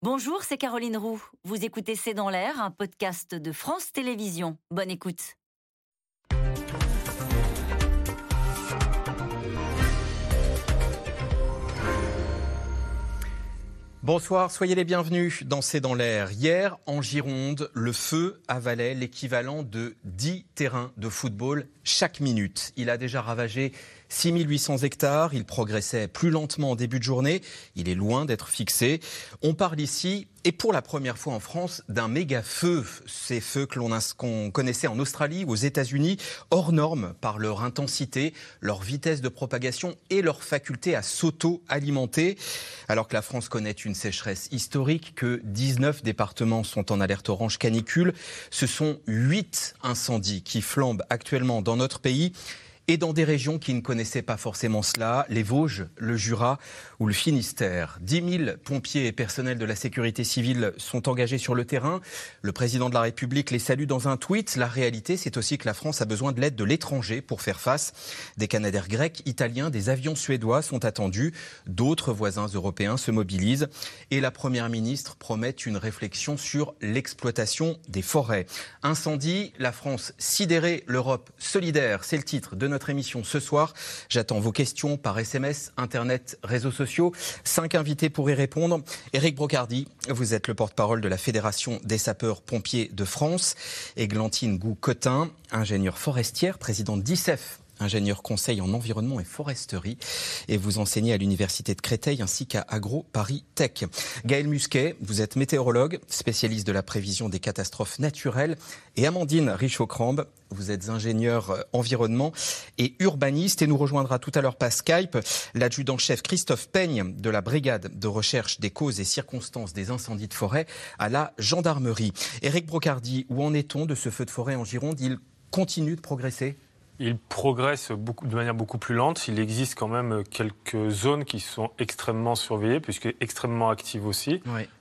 Bonjour, c'est Caroline Roux. Vous écoutez C'est dans l'air, un podcast de France Télévisions. Bonne écoute. Bonsoir, soyez les bienvenus dans C'est dans l'air. Hier, en Gironde, le feu avalait l'équivalent de 10 terrains de football chaque minute. Il a déjà ravagé 6800 hectares, il progressait plus lentement en début de journée, il est loin d'être fixé. On parle ici, et pour la première fois en France, d'un méga feu. Ces feux que l'on connaissait en Australie ou aux États-Unis, hors normes par leur intensité, leur vitesse de propagation et leur faculté à s'auto-alimenter. Alors que la France connaît une sécheresse historique, que 19 départements sont en alerte orange canicule, ce sont 8 incendies qui flambent actuellement dans notre pays et dans des régions qui ne connaissaient pas forcément cela, les Vosges, le Jura ou le Finistère. 10 000 pompiers et personnels de la sécurité civile sont engagés sur le terrain. Le président de la République les salue dans un tweet. La réalité, c'est aussi que la France a besoin de l'aide de l'étranger pour faire face. Des Canadaires grecs, italiens, des avions suédois sont attendus. D'autres voisins européens se mobilisent. Et la Première ministre promet une réflexion sur l'exploitation des forêts. Incendie, la France sidérée, l'Europe solidaire. C'est le titre de notre notre émission ce soir. J'attends vos questions par SMS, Internet, réseaux sociaux. Cinq invités pour y répondre. Éric Brocardi, vous êtes le porte-parole de la Fédération des sapeurs-pompiers de France. Églantine Gou-Cotin, ingénieure forestière, présidente d'ICEF ingénieur conseil en environnement et foresterie, et vous enseignez à l'Université de Créteil ainsi qu'à Agro Paris Tech. Gaël Musquet, vous êtes météorologue, spécialiste de la prévision des catastrophes naturelles, et Amandine Richaud-Crambe, vous êtes ingénieur euh, environnement et urbaniste, et nous rejoindra tout à l'heure par Skype l'adjudant-chef Christophe Peigne de la brigade de recherche des causes et circonstances des incendies de forêt à la gendarmerie. Éric Brocardi, où en est-on de ce feu de forêt en Gironde? Il continue de progresser? Il progresse beaucoup, de manière beaucoup plus lente. Il existe quand même quelques zones qui sont extrêmement surveillées, puisque extrêmement actives aussi.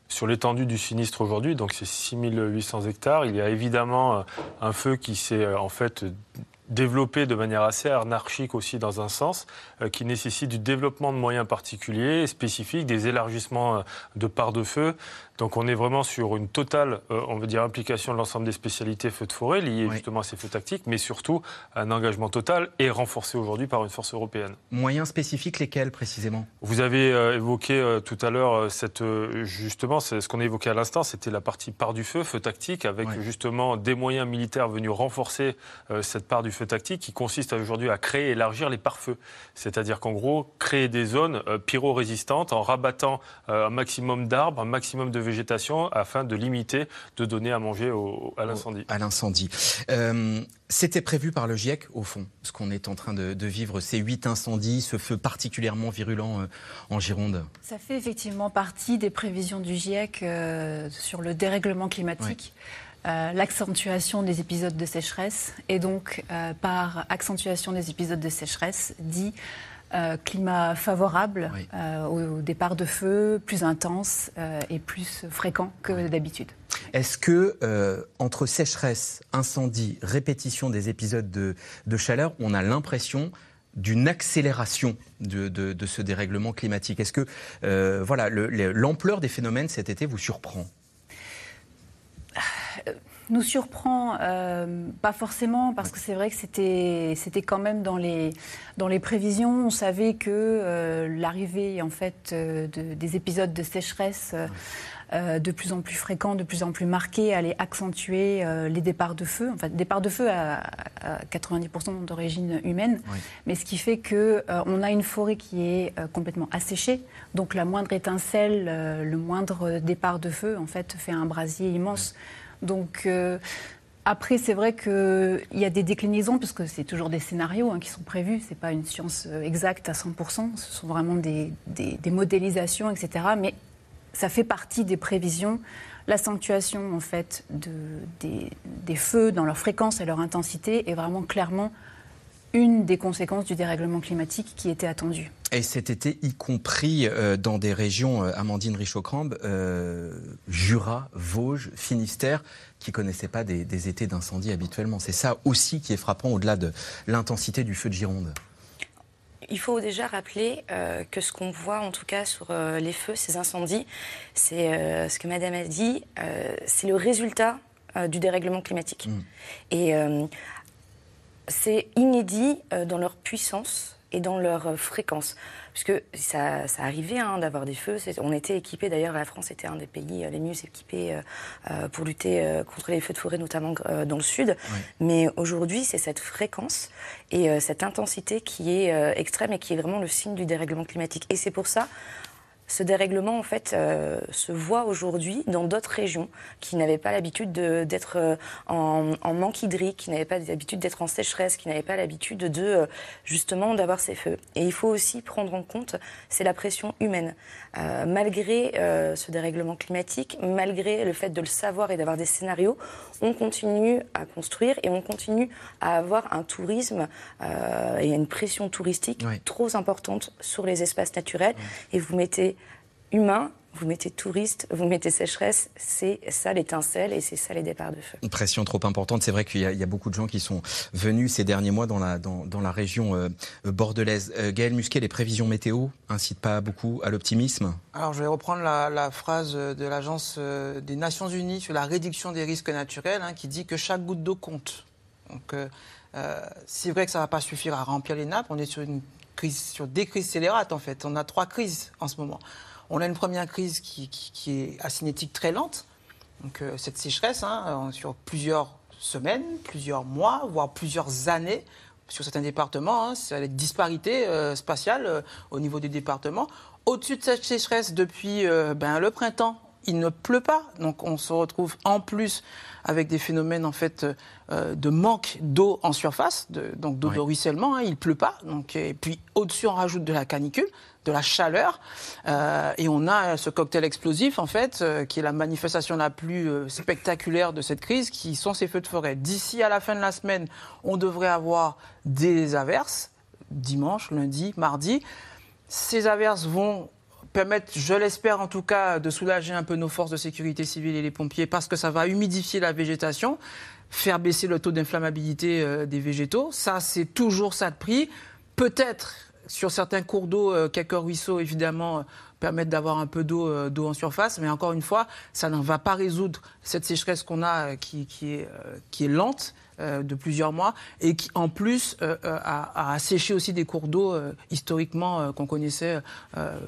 Sur l'étendue du sinistre aujourd'hui, donc c'est 6800 hectares, il y a évidemment euh, un feu qui s'est euh, en fait développé de manière assez anarchique aussi dans un sens, euh, qui nécessite du développement de moyens particuliers, spécifiques, des élargissements de parts de feu, donc on est vraiment sur une totale, euh, on veut dire, implication de l'ensemble des spécialités feux de forêt liées justement à ces feux tactiques, mais surtout un engagement total et renforcé aujourd'hui par une force européenne. Moyens spécifiques lesquels précisément? Vous avez euh, évoqué euh, tout à l'heure cette justement ce qu'on a évoqué à l'instant, c'était la partie part du feu, feu tactique, avec justement des moyens militaires venus renforcer cette part du feu tactique qui consiste aujourd'hui à créer et élargir les pare-feux. C'est-à-dire qu'en gros, créer des zones pyro-résistantes en rabattant un maximum d'arbres, un maximum de végétation afin de limiter, de donner à manger à l'incendie. À l'incendie. Euh, c'était prévu par le GIEC, au fond, ce qu'on est en train de, vivre, ces huit incendies, ce feu particulièrement virulent euh, en Gironde Ça fait effectivement partie des prévisions du GIEC euh, sur le dérèglement climatique. l'accentuation des épisodes de sécheresse et donc par accentuation des épisodes de sécheresse dit euh, climat favorable euh, au, départ de feu, plus intense euh, et plus fréquent que d'habitude. Est-ce que entre sécheresse, incendie, répétition des épisodes de, chaleur, on a l'impression d'une accélération de, ce dérèglement climatique? Est-ce que voilà l'ampleur des phénomènes cet été vous surprend? Nous surprend euh, pas forcément parce que c'est vrai que c'était c'était quand même dans les dans les prévisions. On savait que euh, l'arrivée en fait euh, de, des épisodes de sécheresse de plus en plus fréquents, de plus en plus marqués, allait accentuer les départs de feu. En fait, départs de feu à, 90% d'origine humaine, mais ce qui fait que on a une forêt qui est complètement asséchée. Donc la moindre étincelle, le moindre départ de feu, en fait, fait un brasier immense. Donc. Euh, après, c'est vrai qu'il y a des déclinaisons, parce que c'est toujours des scénarios hein, qui sont prévus, ce n'est pas une science euh, exacte à 100%, ce sont vraiment des, modélisations, etc. Mais ça fait partie des prévisions. L'accentuation, en fait, des, des, feux dans leur fréquence et leur intensité est vraiment clairement une des conséquences du dérèglement climatique qui était attendue. Et cet été, y compris euh, dans des régions, euh, Amandine Richaud-Crambe, euh, Jura, Vosges, Finistère, qui ne connaissaient pas des, étés d'incendie habituellement. C'est ça aussi qui est frappant au-delà de l'intensité du feu de Gironde. il faut déjà rappeler euh, que ce qu'on voit en tout cas sur euh, les feux, ces incendies, c'est euh, ce que Madame a dit, c'est le résultat du dérèglement climatique. Mm. Et c'est inédit dans leur puissance et dans leur fréquence puisque ça, ça arrivait hein, d'avoir des feux. On était équipés, d'ailleurs, la France était un des pays les mieux équipés pour lutter contre les feux de forêt, notamment dans le sud. Mais aujourd'hui, c'est cette fréquence et euh, cette intensité qui est euh, extrême et qui est vraiment le signe du dérèglement climatique. Et c'est pour ça ce dérèglement en fait euh, se voit aujourd'hui dans d'autres régions qui n'avaient pas l'habitude d'être euh, en, en, manque hydrique, qui n'avaient pas l'habitude d'être en sécheresse, qui n'avaient pas l'habitude de euh, justement d'avoir ces feux. Et il faut aussi prendre en compte, c'est la pression humaine. malgré ce dérèglement climatique, malgré le fait de le savoir et d'avoir des scénarios, on continue à construire et on continue à avoir un tourisme et une pression touristique trop importante sur les espaces naturels. Et vous mettez humain, vous mettez touriste, vous mettez sécheresse, c'est ça l'étincelle et c'est ça les départs de feu. Une pression trop importante. C'est vrai qu'il y, a beaucoup de gens qui sont venus ces derniers mois dans la, dans, la région euh, bordelaise. Euh, Gaël Musquet, les prévisions météo incitent pas beaucoup à l'optimisme? Alors je vais reprendre la, phrase de l'Agence euh, des Nations Unies sur la réduction des risques naturels hein, qui dit que chaque goutte d'eau compte. Donc c'est vrai que ça ne va pas suffire à remplir les nappes. On est sur une crise, sur des crises scélérates en fait. On a trois crises en ce moment. On a une première crise qui, est à cinétique très lente. Donc euh, cette sécheresse, hein, sur plusieurs semaines, plusieurs mois, voire plusieurs années, sur certains départements, hein, c'est la disparité euh, spatiale euh, au niveau des départements. Au-dessus de cette sécheresse, depuis ben, le printemps, il ne pleut pas, donc on se retrouve en plus avec des phénomènes en fait de manque d'eau en surface, donc d'eau de ruissellement. Hein, il pleut pas, donc et puis au-dessus on rajoute de la canicule de la chaleur. Euh, et on a ce cocktail explosif, en fait, euh, qui est la manifestation la plus euh, spectaculaire de cette crise, qui sont ces feux de forêt. D'ici à la fin de la semaine, on devrait avoir des averses, dimanche, lundi, mardi. Ces averses vont permettre, je l'espère en tout cas, de soulager un peu nos forces de sécurité civile et les pompiers, parce que ça va humidifier la végétation, faire baisser le taux d'inflammabilité des végétaux. Ça, c'est toujours ça de prix. Peut-être sur certains cours d'eau, euh, quelques ruisseaux, évidemment, euh, permettent d'avoir un peu d'eau euh, d'eau en surface. Mais encore une fois, ça ne va pas résoudre cette sécheresse qu'on a qui, est, lente de plusieurs mois et qui, en plus, a, asséché aussi des cours d'eau historiquement qu'on connaissait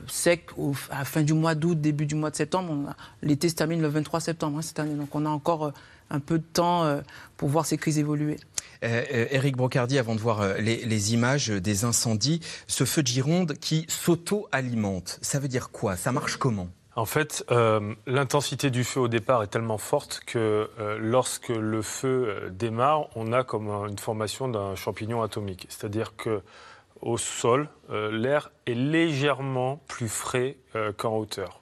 secs à la fin du mois d'août, début du mois de septembre. L'été se termine le 23 septembre hein, cette année. Donc on a encore un peu de temps pour voir ces crises évoluer. Eric euh, Brocardi, avant de voir euh, les, images des incendies, ce feu de Gironde qui s'auto-alimente, ça veut dire quoi? Ça marche comment? En fait, euh, l'intensité du feu au départ est tellement forte que lorsque le feu démarre, on a comme une formation d'un champignon atomique. C'est-à-dire que au sol, l'air est légèrement plus frais qu'en hauteur,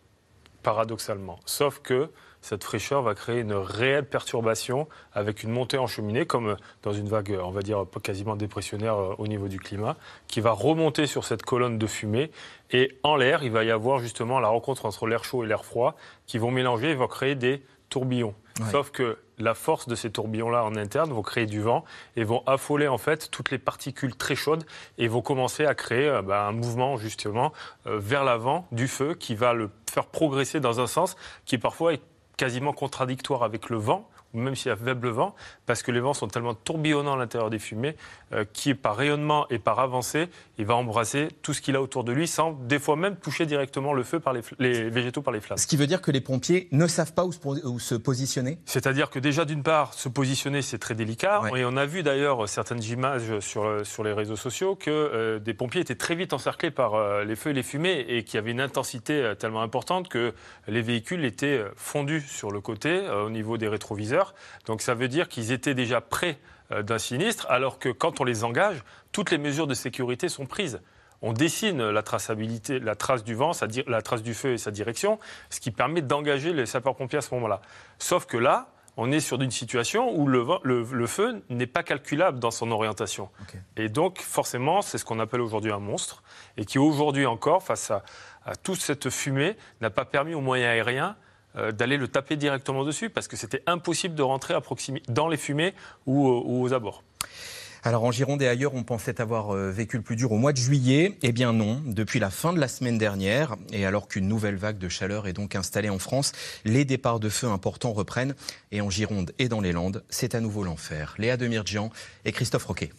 paradoxalement. Sauf que cette fraîcheur va créer une réelle perturbation avec une montée en cheminée, comme dans une vague, on va dire, quasiment dépressionnaire euh, au niveau du climat, qui va remonter sur cette colonne de fumée. Et en l'air, il va y avoir justement la rencontre entre l'air chaud et l'air froid qui vont mélanger et vont créer des tourbillons. Sauf que la force de ces tourbillons-là en interne vont créer du vent et vont affoler en fait toutes les particules très chaudes et vont commencer à créer euh, bah, un mouvement justement euh, vers l'avant du feu qui va le faire progresser dans un sens qui parfois est quasiment contradictoire avec le vent, même s'il y a faible vent, parce que les vents sont tellement tourbillonnants à l'intérieur des fumées, euh, qui par rayonnement et par avancée, il va embrasser tout ce qu'il a autour de lui, sans des fois même toucher directement le feu par les, végétaux par les flammes. Ce qui veut dire que les pompiers ne savent pas où se, positionner C'est-à-dire que déjà, d'une part, se positionner, c'est très délicat. Et on a vu d'ailleurs certaines images sur, sur les réseaux sociaux que euh, des pompiers étaient très vite encerclés par euh, les feux et les fumées et qu'il y avait une intensité tellement importante que les véhicules étaient fondus sur le côté au niveau des rétroviseurs. Donc ça veut dire qu'ils étaient déjà prêts euh, d'un sinistre, alors que quand on les engage, toutes les mesures de sécurité sont prises. On dessine la traçabilité, la trace du vent, la trace du feu et sa direction, ce qui permet d'engager les sapeurs-pompiers à ce moment-là. Sauf que là, on est sur une situation où le, feu n'est pas calculable dans son orientation. Et donc, forcément, c'est ce qu'on appelle aujourd'hui un monstre, et qui aujourd'hui encore, face à, à toute cette fumée, n'a pas permis aux moyens aériens euh, d'aller le taper directement dessus parce que c'était impossible de rentrer à proximité, dans les fumées ou, aux abords. Alors en Gironde et ailleurs, on pensait avoir euh, vécu le plus dur au mois de juillet. Eh bien non, depuis la fin de la semaine dernière, et alors qu'une nouvelle vague de chaleur est donc installée en France, les départs de feu importants reprennent. Et en Gironde et dans les Landes, c'est à nouveau l'enfer. Léa Demirjian et Christophe Roquet.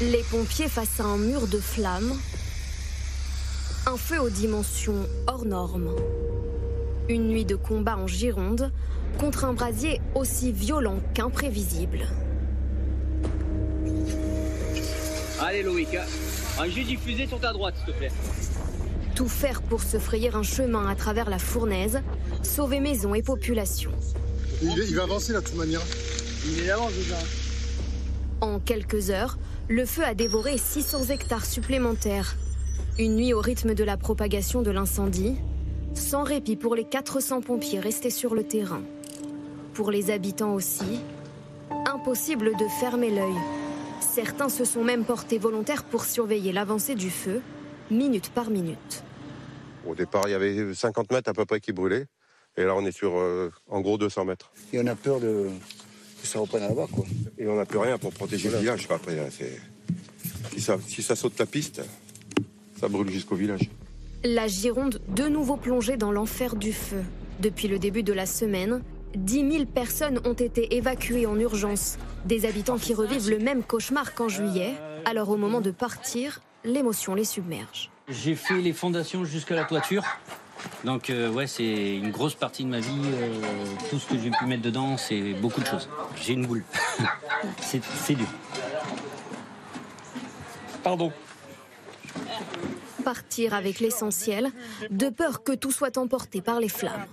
Les pompiers face à un mur de flammes. Un feu aux dimensions hors normes. Une nuit de combat en Gironde contre un brasier aussi violent qu'imprévisible. Allez Loïc, un jus diffusé sur ta droite s'il te plaît. Tout faire pour se frayer un chemin à travers la fournaise, sauver maison et population. Il, va avancer là de toute manière. Il est avance déjà. En quelques heures, le feu a dévoré 600 hectares supplémentaires. Une nuit au rythme de la propagation de l'incendie, sans répit pour les 400 pompiers restés sur le terrain. Pour les habitants aussi, impossible de fermer l'œil. Certains se sont même portés volontaires pour surveiller l'avancée du feu, minute par minute. Au départ, il y avait 50 mètres à peu près qui brûlaient. Et là, on est sur euh, en gros 200 mètres. Et on a peur de... que ça reprenne à bas, quoi. Et on n'a plus rien pour protéger le village. Après, si ça, si ça saute la piste, ça brûle jusqu'au village. La Gironde, de nouveau plongée dans l'enfer du feu. Depuis le début de la semaine, 10 000 personnes ont été évacuées en urgence. Des habitants qui revivent le même cauchemar qu'en juillet. Alors au moment de partir, l'émotion les submerge. J'ai fait les fondations jusqu'à la toiture. Donc euh, ouais, c'est une grosse partie de ma vie. Euh, tout ce que j'ai pu mettre dedans, c'est beaucoup de choses. J'ai une boule. c'est dur. Pardon partir avec l'essentiel, de peur que tout soit emporté par les flammes.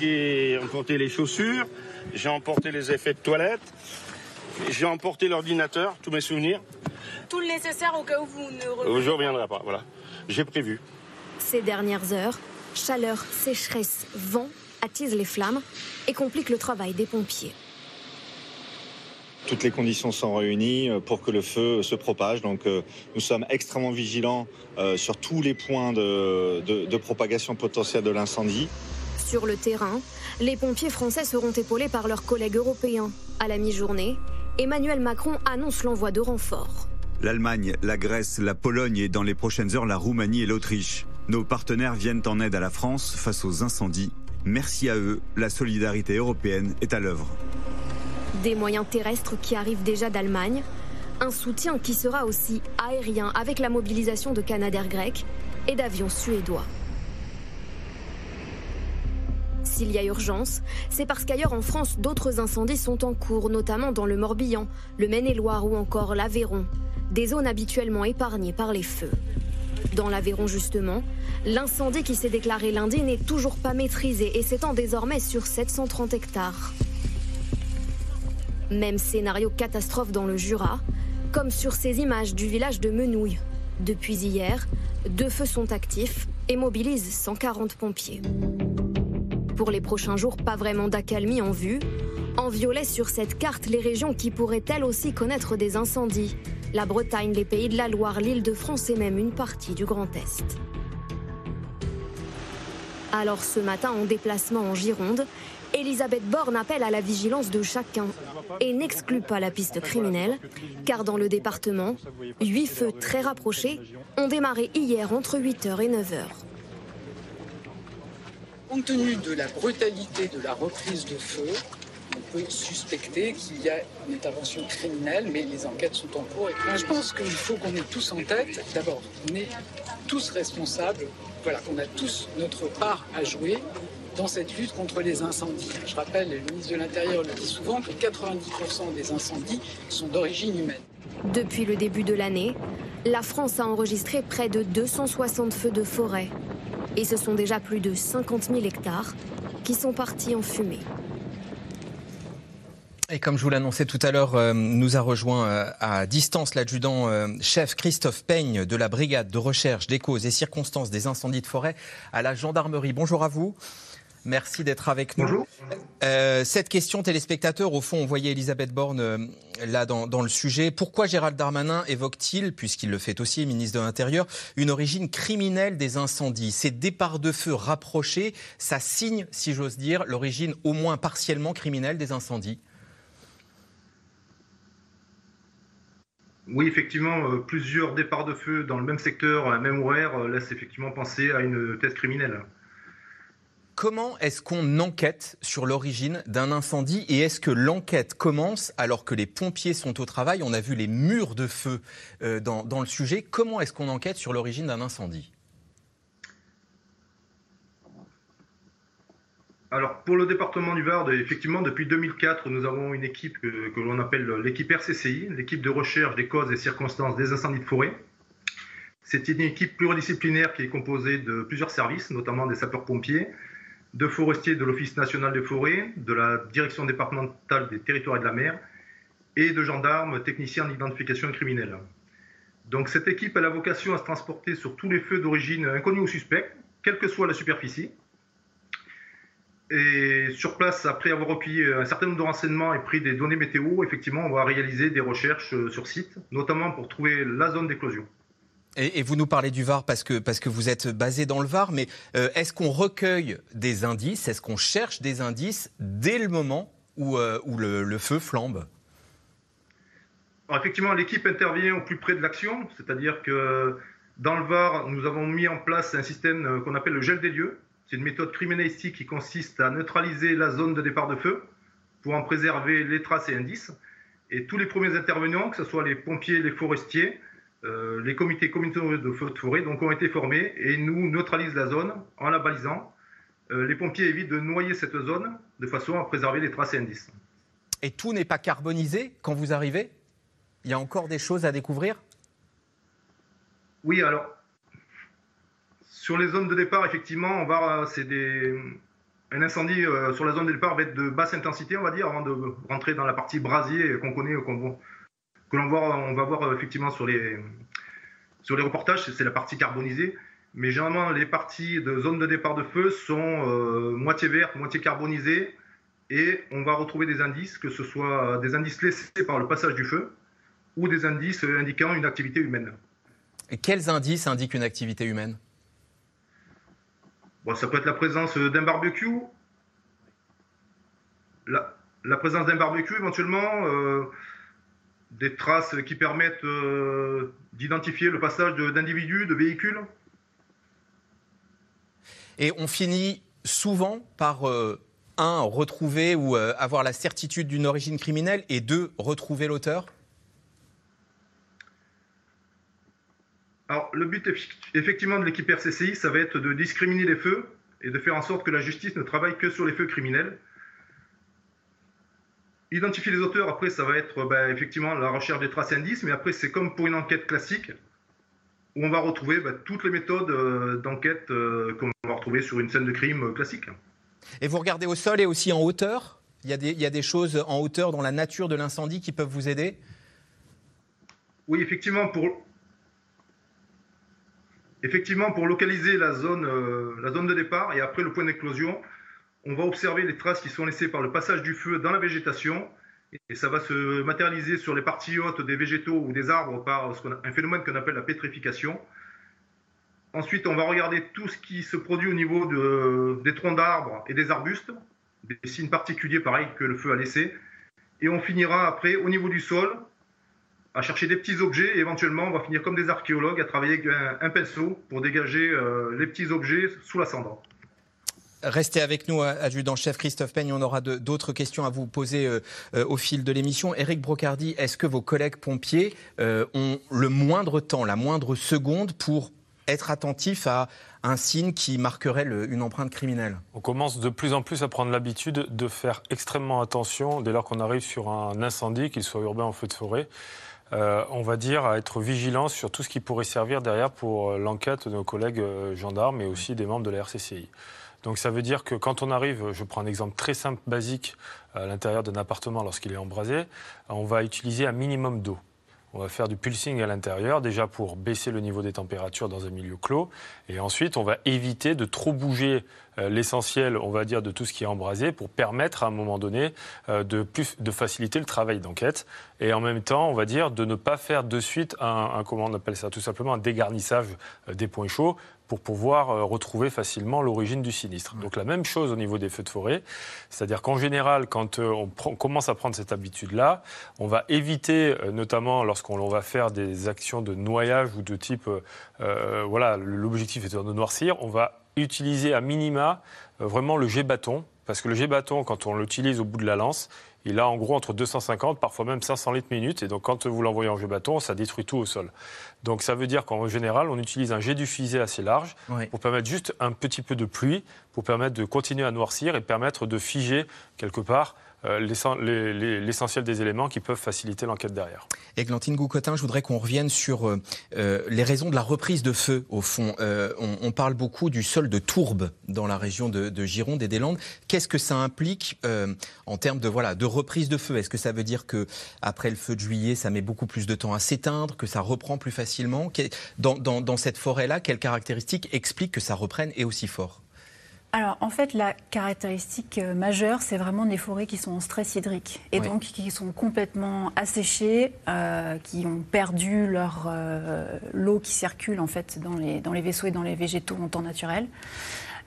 J'ai emporté les chaussures, j'ai emporté les effets de toilette, j'ai emporté l'ordinateur, tous mes souvenirs. Tout le nécessaire au cas où vous ne reviendrez Je reviendrai pas, voilà. J'ai prévu. Ces dernières heures, chaleur, sécheresse, vent attisent les flammes et compliquent le travail des pompiers. Toutes les conditions sont réunies euh, pour que le feu se propage. Donc euh, nous sommes extrêmement vigilants euh, sur tous les points de, propagation potentielle de l'incendie. Sur le terrain, les pompiers français seront épaulés par leurs collègues européens. À la mi-journée, Emmanuel Macron annonce l'envoi de renforts. L'Allemagne, la Grèce, la Pologne et dans les prochaines heures la Roumanie et l'Autriche. Nos partenaires viennent en aide à la France face aux incendies. Merci à eux, la solidarité européenne est à l'œuvre. Des moyens terrestres qui arrivent déjà d'Allemagne. Un soutien qui sera aussi aérien avec la mobilisation de Canadair grecs et d'avions suédois. S'il y a urgence, c'est parce qu'ailleurs en France, d'autres incendies sont en cours, notamment dans le Morbihan, le Maine-et-Loire ou encore l'Aveyron, des zones habituellement épargnées par les feux. Dans l'Aveyron justement, l'incendie qui s'est déclaré lundi n'est toujours pas maîtrisé et s'étend désormais sur 730 hectares. Même scénario catastrophe dans le Jura, comme sur ces images du village de Menouille. Depuis hier, deux feux sont actifs et mobilisent 140 pompiers. Pour les prochains jours, pas vraiment d'accalmie en vue. En violet sur cette carte, les régions qui pourraient elles aussi connaître des incendies. La Bretagne, les pays de la Loire, l'île de France et même une partie du Grand Est. Alors ce matin, en déplacement en Gironde, Elisabeth Borne appelle à la vigilance de chacun et n'exclut pas la piste criminelle, car dans le département, huit feux très rapprochés ont démarré hier entre 8h et 9h. Compte tenu de la brutalité de la reprise de feu, on peut suspecter qu'il y a une intervention criminelle, mais les enquêtes sont en cours. Je pense qu'il faut qu'on ait tous en tête, d'abord, on est tous responsables, voilà, qu'on a tous notre part à jouer dans cette lutte contre les incendies. Je rappelle, le ministre de l'Intérieur le dit souvent, que 90% des incendies sont d'origine humaine. Depuis le début de l'année, la France a enregistré près de 260 feux de forêt. Et ce sont déjà plus de 50 000 hectares qui sont partis en fumée. Et comme je vous l'annonçais tout à l'heure, euh, nous a rejoint euh, à distance l'adjudant euh, chef Christophe Peigne de la brigade de recherche des causes et circonstances des incendies de forêt à la gendarmerie. Bonjour à vous. Merci d'être avec nous. Bonjour. Euh, cette question, téléspectateur, au fond, on voyait Elisabeth Borne euh, là dans, dans, le sujet. Pourquoi Gérald Darmanin évoque-t-il, puisqu'il le fait aussi, ministre de l'Intérieur, une origine criminelle des incendies? Ces départs de feu rapprochés, ça signe, si j'ose dire, l'origine au moins partiellement criminelle des incendies? Oui, effectivement, euh, plusieurs départs de feu dans le même secteur, à la même horaire, laissent effectivement penser à une thèse criminelle. Comment est-ce qu'on enquête sur l'origine d'un incendie et est-ce que l'enquête commence alors que les pompiers sont au travail? On a vu les murs de feu euh, dans, le sujet. Comment est-ce qu'on enquête sur l'origine d'un incendie? Alors, pour le département du Var, effectivement, depuis 2004, nous avons une équipe que, que l'on appelle l'équipe RCCI, l'équipe de recherche des causes et circonstances des incendies de forêt. C'est une équipe pluridisciplinaire qui est composée de plusieurs services, notamment des sapeurs-pompiers, de forestiers de l'Office national des forêts, de la direction départementale des territoires et de la mer, et de gendarmes techniciens d'identification criminelle. Donc cette équipe a la vocation à se transporter sur tous les feux d'origine inconnue ou suspecte, quelle que soit la superficie. Et sur place, après avoir recueilli un certain nombre de renseignements et pris des données météo, effectivement, on va réaliser des recherches sur site, notamment pour trouver la zone d'éclosion. Et, vous nous parlez du Var parce que, parce que vous êtes basé dans le Var, mais euh, est-ce qu'on recueille des indices, est-ce qu'on cherche des indices dès le moment où, euh, le, feu flambe? Effectivement, l'équipe intervient au plus près de l'action, c'est-à-dire que dans le Var, nous avons mis en place un système euh, qu'on appelle le gel des lieux. C'est une méthode criminalistique qui consiste à neutraliser la zone de départ de feu pour en préserver les traces et indices. Et tous les premiers intervenants, que ce soit les pompiers, les forestiers, euh, les comités communautaires de feu de forêt donc, ont été formés et nous neutralisent la zone en la balisant. Euh, les pompiers évitent de noyer cette zone de façon à préserver les traces et indices. Et tout n'est pas carbonisé quand vous arrivez? Il y a encore des choses à découvrir? Oui, alors, sur les zones de départ, effectivement, on va, c'est des, un incendie euh, sur la zone de départ va être de basse intensité, on va dire, avant de rentrer dans la partie brasier qu'on connaît, qu'on que l'on voit, on va voir euh, effectivement sur les, sur les reportages, c'est la partie carbonisée. Mais généralement, les parties de zone de départ de feu sont euh, moitié vertes, moitié carbonisées. Et on va retrouver des indices, que ce soit des indices laissés par le passage du feu ou des indices indiquant une activité humaine. Et quels indices indiquent une activité humaine? Bon, Ça peut être la présence d'un barbecue, la, la présence d'un barbecue éventuellement. Euh, des traces qui permettent euh, d'identifier le passage d'individus, de, véhicules? Et on finit souvent par, euh, un, retrouver ou euh, avoir la certitude d'une origine criminelle, et deux, retrouver l'auteur? Alors, le but effectivement de l'équipe RCCI, ça va être de discriminer les feux et de faire en sorte que la justice ne travaille que sur les feux criminels. Identifier les auteurs, après, ça va être ben, effectivement la recherche des traces indices, mais après, c'est comme pour une enquête classique, où on va retrouver ben, toutes les méthodes euh, d'enquête euh, qu'on va retrouver sur une scène de crime euh, classique. Et vous regardez au sol et aussi en hauteur? Il y, a des, il y a des choses en hauteur dans la nature de l'incendie qui peuvent vous aider? Oui, effectivement, pour, effectivement, pour localiser la zone, la zone de départ et après le point d'éclosion, on va observer les traces qui sont laissées par le passage du feu dans la végétation. Et ça va se matérialiser sur les parties hautes des végétaux ou des arbres par un phénomène qu'on appelle la pétrification. Ensuite, on va regarder tout ce qui se produit au niveau des troncs d'arbres et des arbustes, des signes particuliers pareils que le feu a laissés. Et on finira après au niveau du sol à chercher des petits objets et éventuellement on va finir comme des archéologues à travailler avec un, pinceau pour dégager euh, les petits objets sous la cendre. Restez avec nous, adjudant-chef Christophe Peigne. On aura d'autres questions à vous poser euh, euh, au fil de l'émission. Éric Brocardi, est-ce que vos collègues pompiers euh, ont le moindre temps, la moindre seconde pour être attentifs à un signe qui marquerait une empreinte criminelle? On commence de plus en plus à prendre l'habitude de faire extrêmement attention dès lors qu'on arrive sur un incendie, qu'il soit urbain ou feu de forêt. on va dire, à être vigilant sur tout ce qui pourrait servir derrière pour l'enquête de nos collègues gendarmes et aussi des membres de la RCCI. Donc ça veut dire que quand on arrive, je prends un exemple très simple, basique, à l'intérieur d'un appartement lorsqu'il est embrasé, on va utiliser un minimum d'eau. on va faire du pulsing à l'intérieur, déjà pour baisser le niveau des températures dans un milieu clos. Et ensuite, on va éviter de trop bouger euh, l'essentiel, on va dire, de tout ce qui est embrasé pour permettre à un moment donné euh, de, faciliter le travail d'enquête. Et en même temps, on va dire, de ne pas faire de suite un, un comment on appelle ça tout simplement, un dégarnissage euh, des points chauds pour pouvoir euh, retrouver facilement l'origine du sinistre. Donc la même chose au niveau des feux de forêt, c'est-à-dire qu'en général, quand euh, on, commence à prendre cette habitude-là, on va éviter, euh, notamment lorsqu'on va faire des actions de noyage ou de type, voilà, l'objectif est de noircir, on va utiliser à minima vraiment le jet bâton, parce que le jet bâton, quand on l'utilise au bout de la lance, il a en gros entre 250, parfois même 500 litres minute. Et donc, quand vous l'envoyez en jet bâton, ça détruit tout au sol. Donc, ça veut dire qu'en général, on utilise un jet du fusée assez large pour permettre juste un petit peu de pluie, pour permettre de continuer à noircir et permettre de figer quelque part l'essentiel des éléments qui peuvent faciliter l'enquête derrière. Églantine Goucotin, je voudrais qu'on revienne sur euh, euh, les raisons de la reprise de feu, au fond. On, parle beaucoup du sol de tourbe dans la région de, Gironde et des Landes. Qu'est-ce que ça implique en termes de, voilà, de reprise de feu? Est-ce que ça veut dire que après le feu de juillet, ça met beaucoup plus de temps à s'éteindre, que ça reprend plus facilement? Dans, dans cette forêt-là, quelles caractéristiques expliquent que ça reprenne et aussi fort? Alors, en fait, la caractéristique euh, majeure, c'est vraiment des forêts qui sont en stress hydrique et donc qui sont complètement asséchées, euh, qui ont perdu leur euh, l'eau qui circule en fait dans les, dans les vaisseaux et dans les végétaux en temps naturel.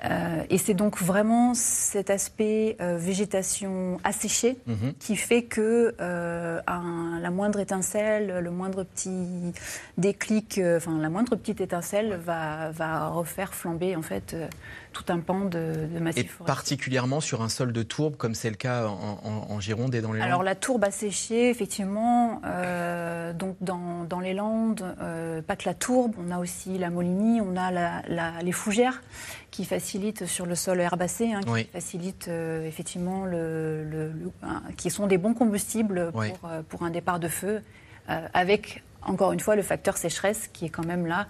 Euh, et c'est donc vraiment cet aspect euh, végétation asséchée mhm. qui fait que euh, la moindre étincelle, le moindre petit déclic, enfin la moindre petite étincelle va, va refaire flamber en fait tout un pan de, de massif Et particulièrement sur un sol de tourbe, comme c'est le cas en, Gironde et dans les Landes Alors la tourbe asséchée, effectivement, donc dans, dans, les Landes, pas que la tourbe, on a aussi la molinie, on a la, les fougères qui facilitent sur le sol herbacé, hein, qui facilitent euh, effectivement le, qui sont des bons combustibles pour, euh, pour un départ de feu, euh, avec encore une fois le facteur sécheresse qui est quand même là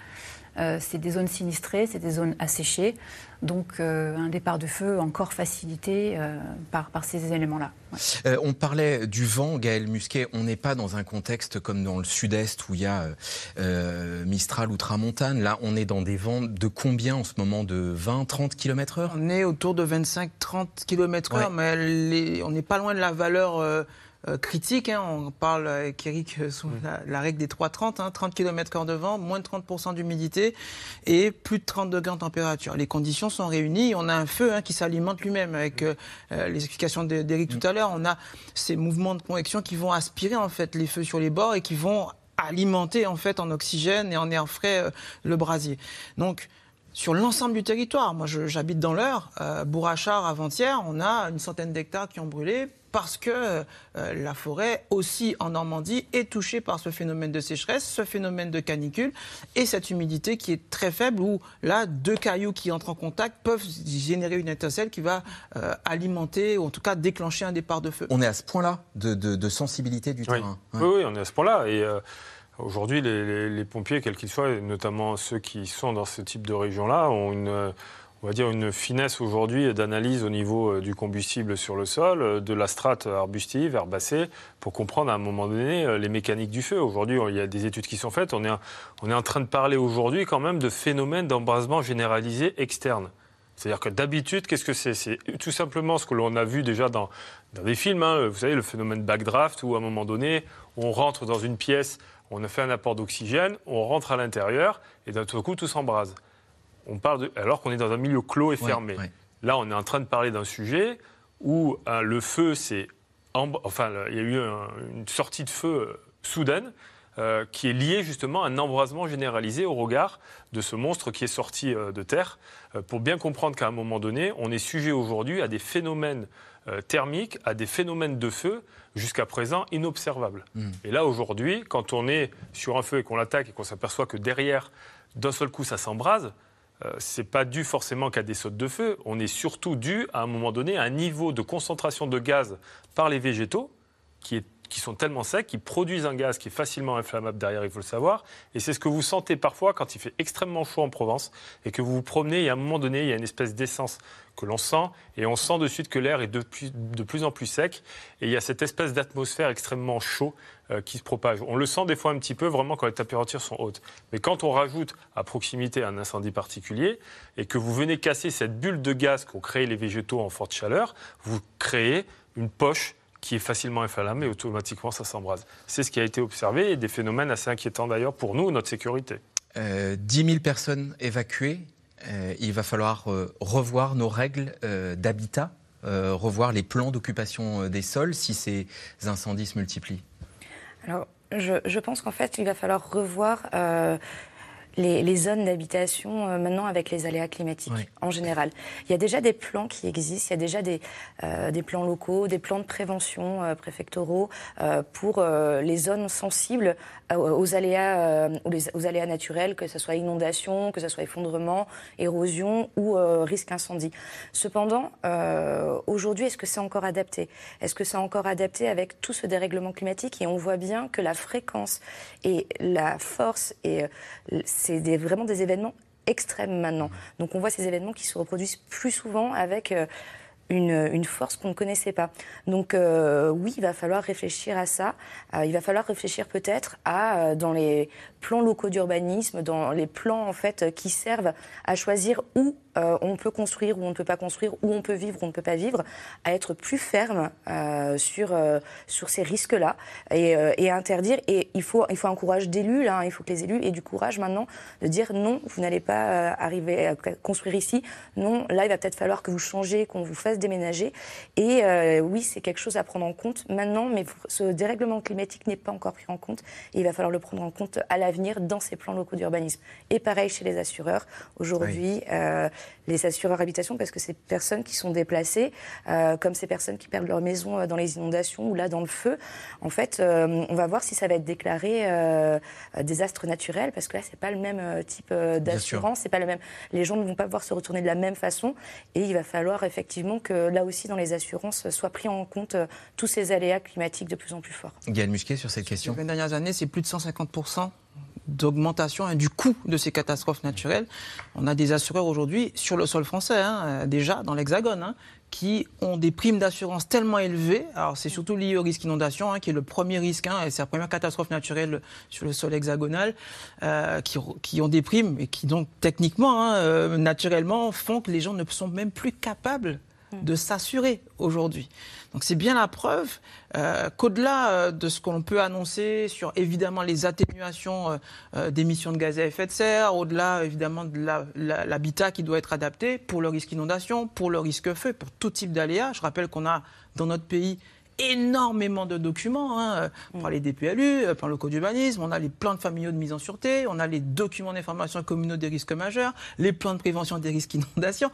euh, c'est des zones sinistrées, c'est des zones asséchées. Donc euh, un départ de feu encore facilité euh, par, ces éléments-là. on parlait du vent, Gaël Musquet. On n'est pas dans un contexte comme dans le sud-est où il y a Mistral ou Tramontane. Là, on est dans des vents de combien en ce moment? De 20, 30 km heure? On est autour de 25, 30 km heure, mais on n'est pas loin de la valeur euh, critique. Hein. On parle avec Eric euh, sous la, règle des 3,30, hein, 30 km de vent, moins de 30% d'humidité et plus de 30 degrés en température. Les conditions sont réunies. On a un feu hein, qui s'alimente lui-même avec euh, les explications d'Eric tout à l'heure. On a ces mouvements de convection qui vont aspirer en fait les feux sur les bords et qui vont alimenter en fait en oxygène et en air frais le brasier. Donc sur l'ensemble du territoire. Moi, j'habite dans l'Eure. Bourrachard, avant-hier, on a une centaine d'hectares qui ont brûlé parce que euh, la forêt aussi en Normandie est touchée par ce phénomène de sécheresse, ce phénomène de canicule et cette humidité qui est très faible où là deux cailloux qui entrent en contact peuvent générer une étincelle qui va euh, alimenter ou en tout cas déclencher un départ de feu. On est à ce point-là de, sensibilité du terrain. Oui. oui, on est à ce point-là et euh, Aujourd'hui, les, les, pompiers, quels qu'ils soient, notamment ceux qui sont dans ce type de région-là, ont une, on va dire, une finesse aujourd'hui d'analyse au niveau euh, du combustible sur le sol, euh, de la strate arbustive, herbacée, pour comprendre à un moment donné euh, les mécaniques du feu. Aujourd'hui, il y a des études qui sont faites. On est, en train de parler aujourd'hui quand même de phénomènes d'embrasement généralisé externe. C'est-à-dire que d'habitude, qu'est-ce que c'est? C'est tout simplement ce que l'on a vu déjà dans, des films. Hein. Vous savez, le phénomène backdraft, où à un moment donné, on rentre dans une pièce, on a fait un apport d'oxygène, on rentre à l'intérieur, et d'un coup, tout s'embrase on parle alors qu'on est dans un milieu clos et fermé. Là, on est en train de parler d'un sujet où hein, le feu, c'est. Enfin, il y a eu une sortie de feu euh, soudaine. Euh, qui est liée justement à un embrasement généralisé au regard de ce monstre qui est sorti euh, de terre, pour bien comprendre qu'à un moment donné, on est sujet aujourd'hui à des phénomènes thermiques, à des phénomènes de feu jusqu'à présent inobservables. Hmm. Et là, aujourd'hui, quand on est sur un feu et qu'on l'attaque et qu'on s'aperçoit que derrière, d'un seul coup, ça s'embrase, euh, c'est pas dû forcément qu'à des sautes de feu, on est surtout dû à un moment donné à un niveau de concentration de gaz par les végétaux qui est qui sont tellement secs qu'ils produisent un gaz qui est facilement inflammable derrière, il faut le savoir. Et c'est ce que vous sentez parfois quand il fait extrêmement chaud en Provence et que vous vous promenez et à un moment donné, il y a une espèce d'essence que l'on sent et on sent de suite que l'air est de plus, de plus, en plus sec et il y a cette espèce d'atmosphère extrêmement chaud euh, qui se propage. On le sent des fois un petit peu vraiment quand les températures sont hautes. Mais quand on rajoute à proximité un incendie particulier et que vous venez casser cette bulle de gaz qu'ont créé les végétaux en forte chaleur, vous créez une poche qui est facilement inflammable et automatiquement ça s'embrase. C'est ce qui a été observé et des phénomènes assez inquiétants d'ailleurs pour nous, notre sécurité. Euh, 10 000 personnes évacuées. Euh, il va falloir euh, revoir nos règles euh, d'habitat, euh, revoir les plans d'occupation euh, des sols si ces incendies se multiplient. Alors, je, je pense qu'en fait, il va falloir revoir euh, les, les zones d'habitation euh, maintenant avec les aléas climatiques Oui. en général. Il y a déjà des plans qui existent, il y a déjà des, euh, des plans locaux, des plans de prévention euh, préfectoraux pour les zones sensibles aux aléas, aux, les- aux aléas naturels, que ce soit inondation, que ce soit effondrement, érosion ou risque incendie. Cependant, aujourd'hui, est-ce que c'est encore adapté? Est-ce que c'est encore adapté avec tout ce dérèglement climatique? Et on voit bien que la fréquence et la force, et c'est vraiment des événements extrêmes maintenant. Donc on voit ces événements qui se reproduisent plus souvent avec euh, une, force qu'on ne connaissait pas. Donc euh, oui, il va falloir réfléchir à ça. Euh, il va falloir réfléchir peut-être à dans les plans locaux d'urbanisme, dans les plans en fait qui servent à choisir où euh, on peut construire, où on ne peut pas construire, où on peut vivre, où on ne peut pas vivre, à être plus ferme euh, sur euh, sur ces risques-là et, et à interdire. Et il faut il faut un courage d'élus là. hein. il faut que les élus aient du courage maintenant de dire non, vous n'allez pas arriver à construire ici. Non, là il va peut-être falloir que vous changez, qu'on vous fasse déménager. Et oui, c'est quelque chose à prendre en compte maintenant, mais ce dérèglement climatique n'est pas encore pris en compte. Et il va falloir le prendre en compte à l'avenir dans ces plans locaux d'urbanisme. Et pareil chez les assureurs. Aujourd'hui, les assureurs habitation, parce que ces personnes qui sont déplacées, euh, comme ces personnes qui perdent leur maison euh, dans les inondations ou là dans le feu, en fait, euh, on va voir si ça va être déclaré euh, désastre naturel, parce que là, c'est pas le même type d'assurance, c'est pas le même. Les gens ne vont pas pouvoir se retourner de la même façon, et il va falloir effectivement que là aussi, dans les assurances, soient pris en compte tous ces aléas climatiques de plus en plus forts. Gaël Musquet sur cette Sur question. les dernières années, c'est plus de 150% d'augmentation hein, du coût de ces catastrophes naturelles. On a des assureurs aujourd'hui sur le sol français, hein, euh, déjà dans l'Hexagone, hein, qui ont des primes d'assurance tellement élevées. Alors c'est surtout lié au risque inondation, qui est le premier risque, et c'est la première catastrophe naturelle sur le sol hexagonal, euh, qui, qui ont des primes et qui donc techniquement, euh, naturellement, font que les gens ne sont même plus capables de s'assurer aujourd'hui. Donc c'est bien la preuve euh, qu'au-delà euh, de ce qu'on peut annoncer sur évidemment les atténuations euh, euh, d'émissions de gaz à effet de serre, au-delà évidemment de la- la- l'habitat qui doit être adapté pour le risque inondation, pour le risque feu, pour tout type d'aléas. Je rappelle qu'on a dans notre pays énormément de documents. Hein. On parle des DPLU, euh, plan locaux d'urbanisme, on a les plans de familiaux de mise en sûreté, on a les documents d'information communaux des risques majeurs, les plans de prévention des risques inondations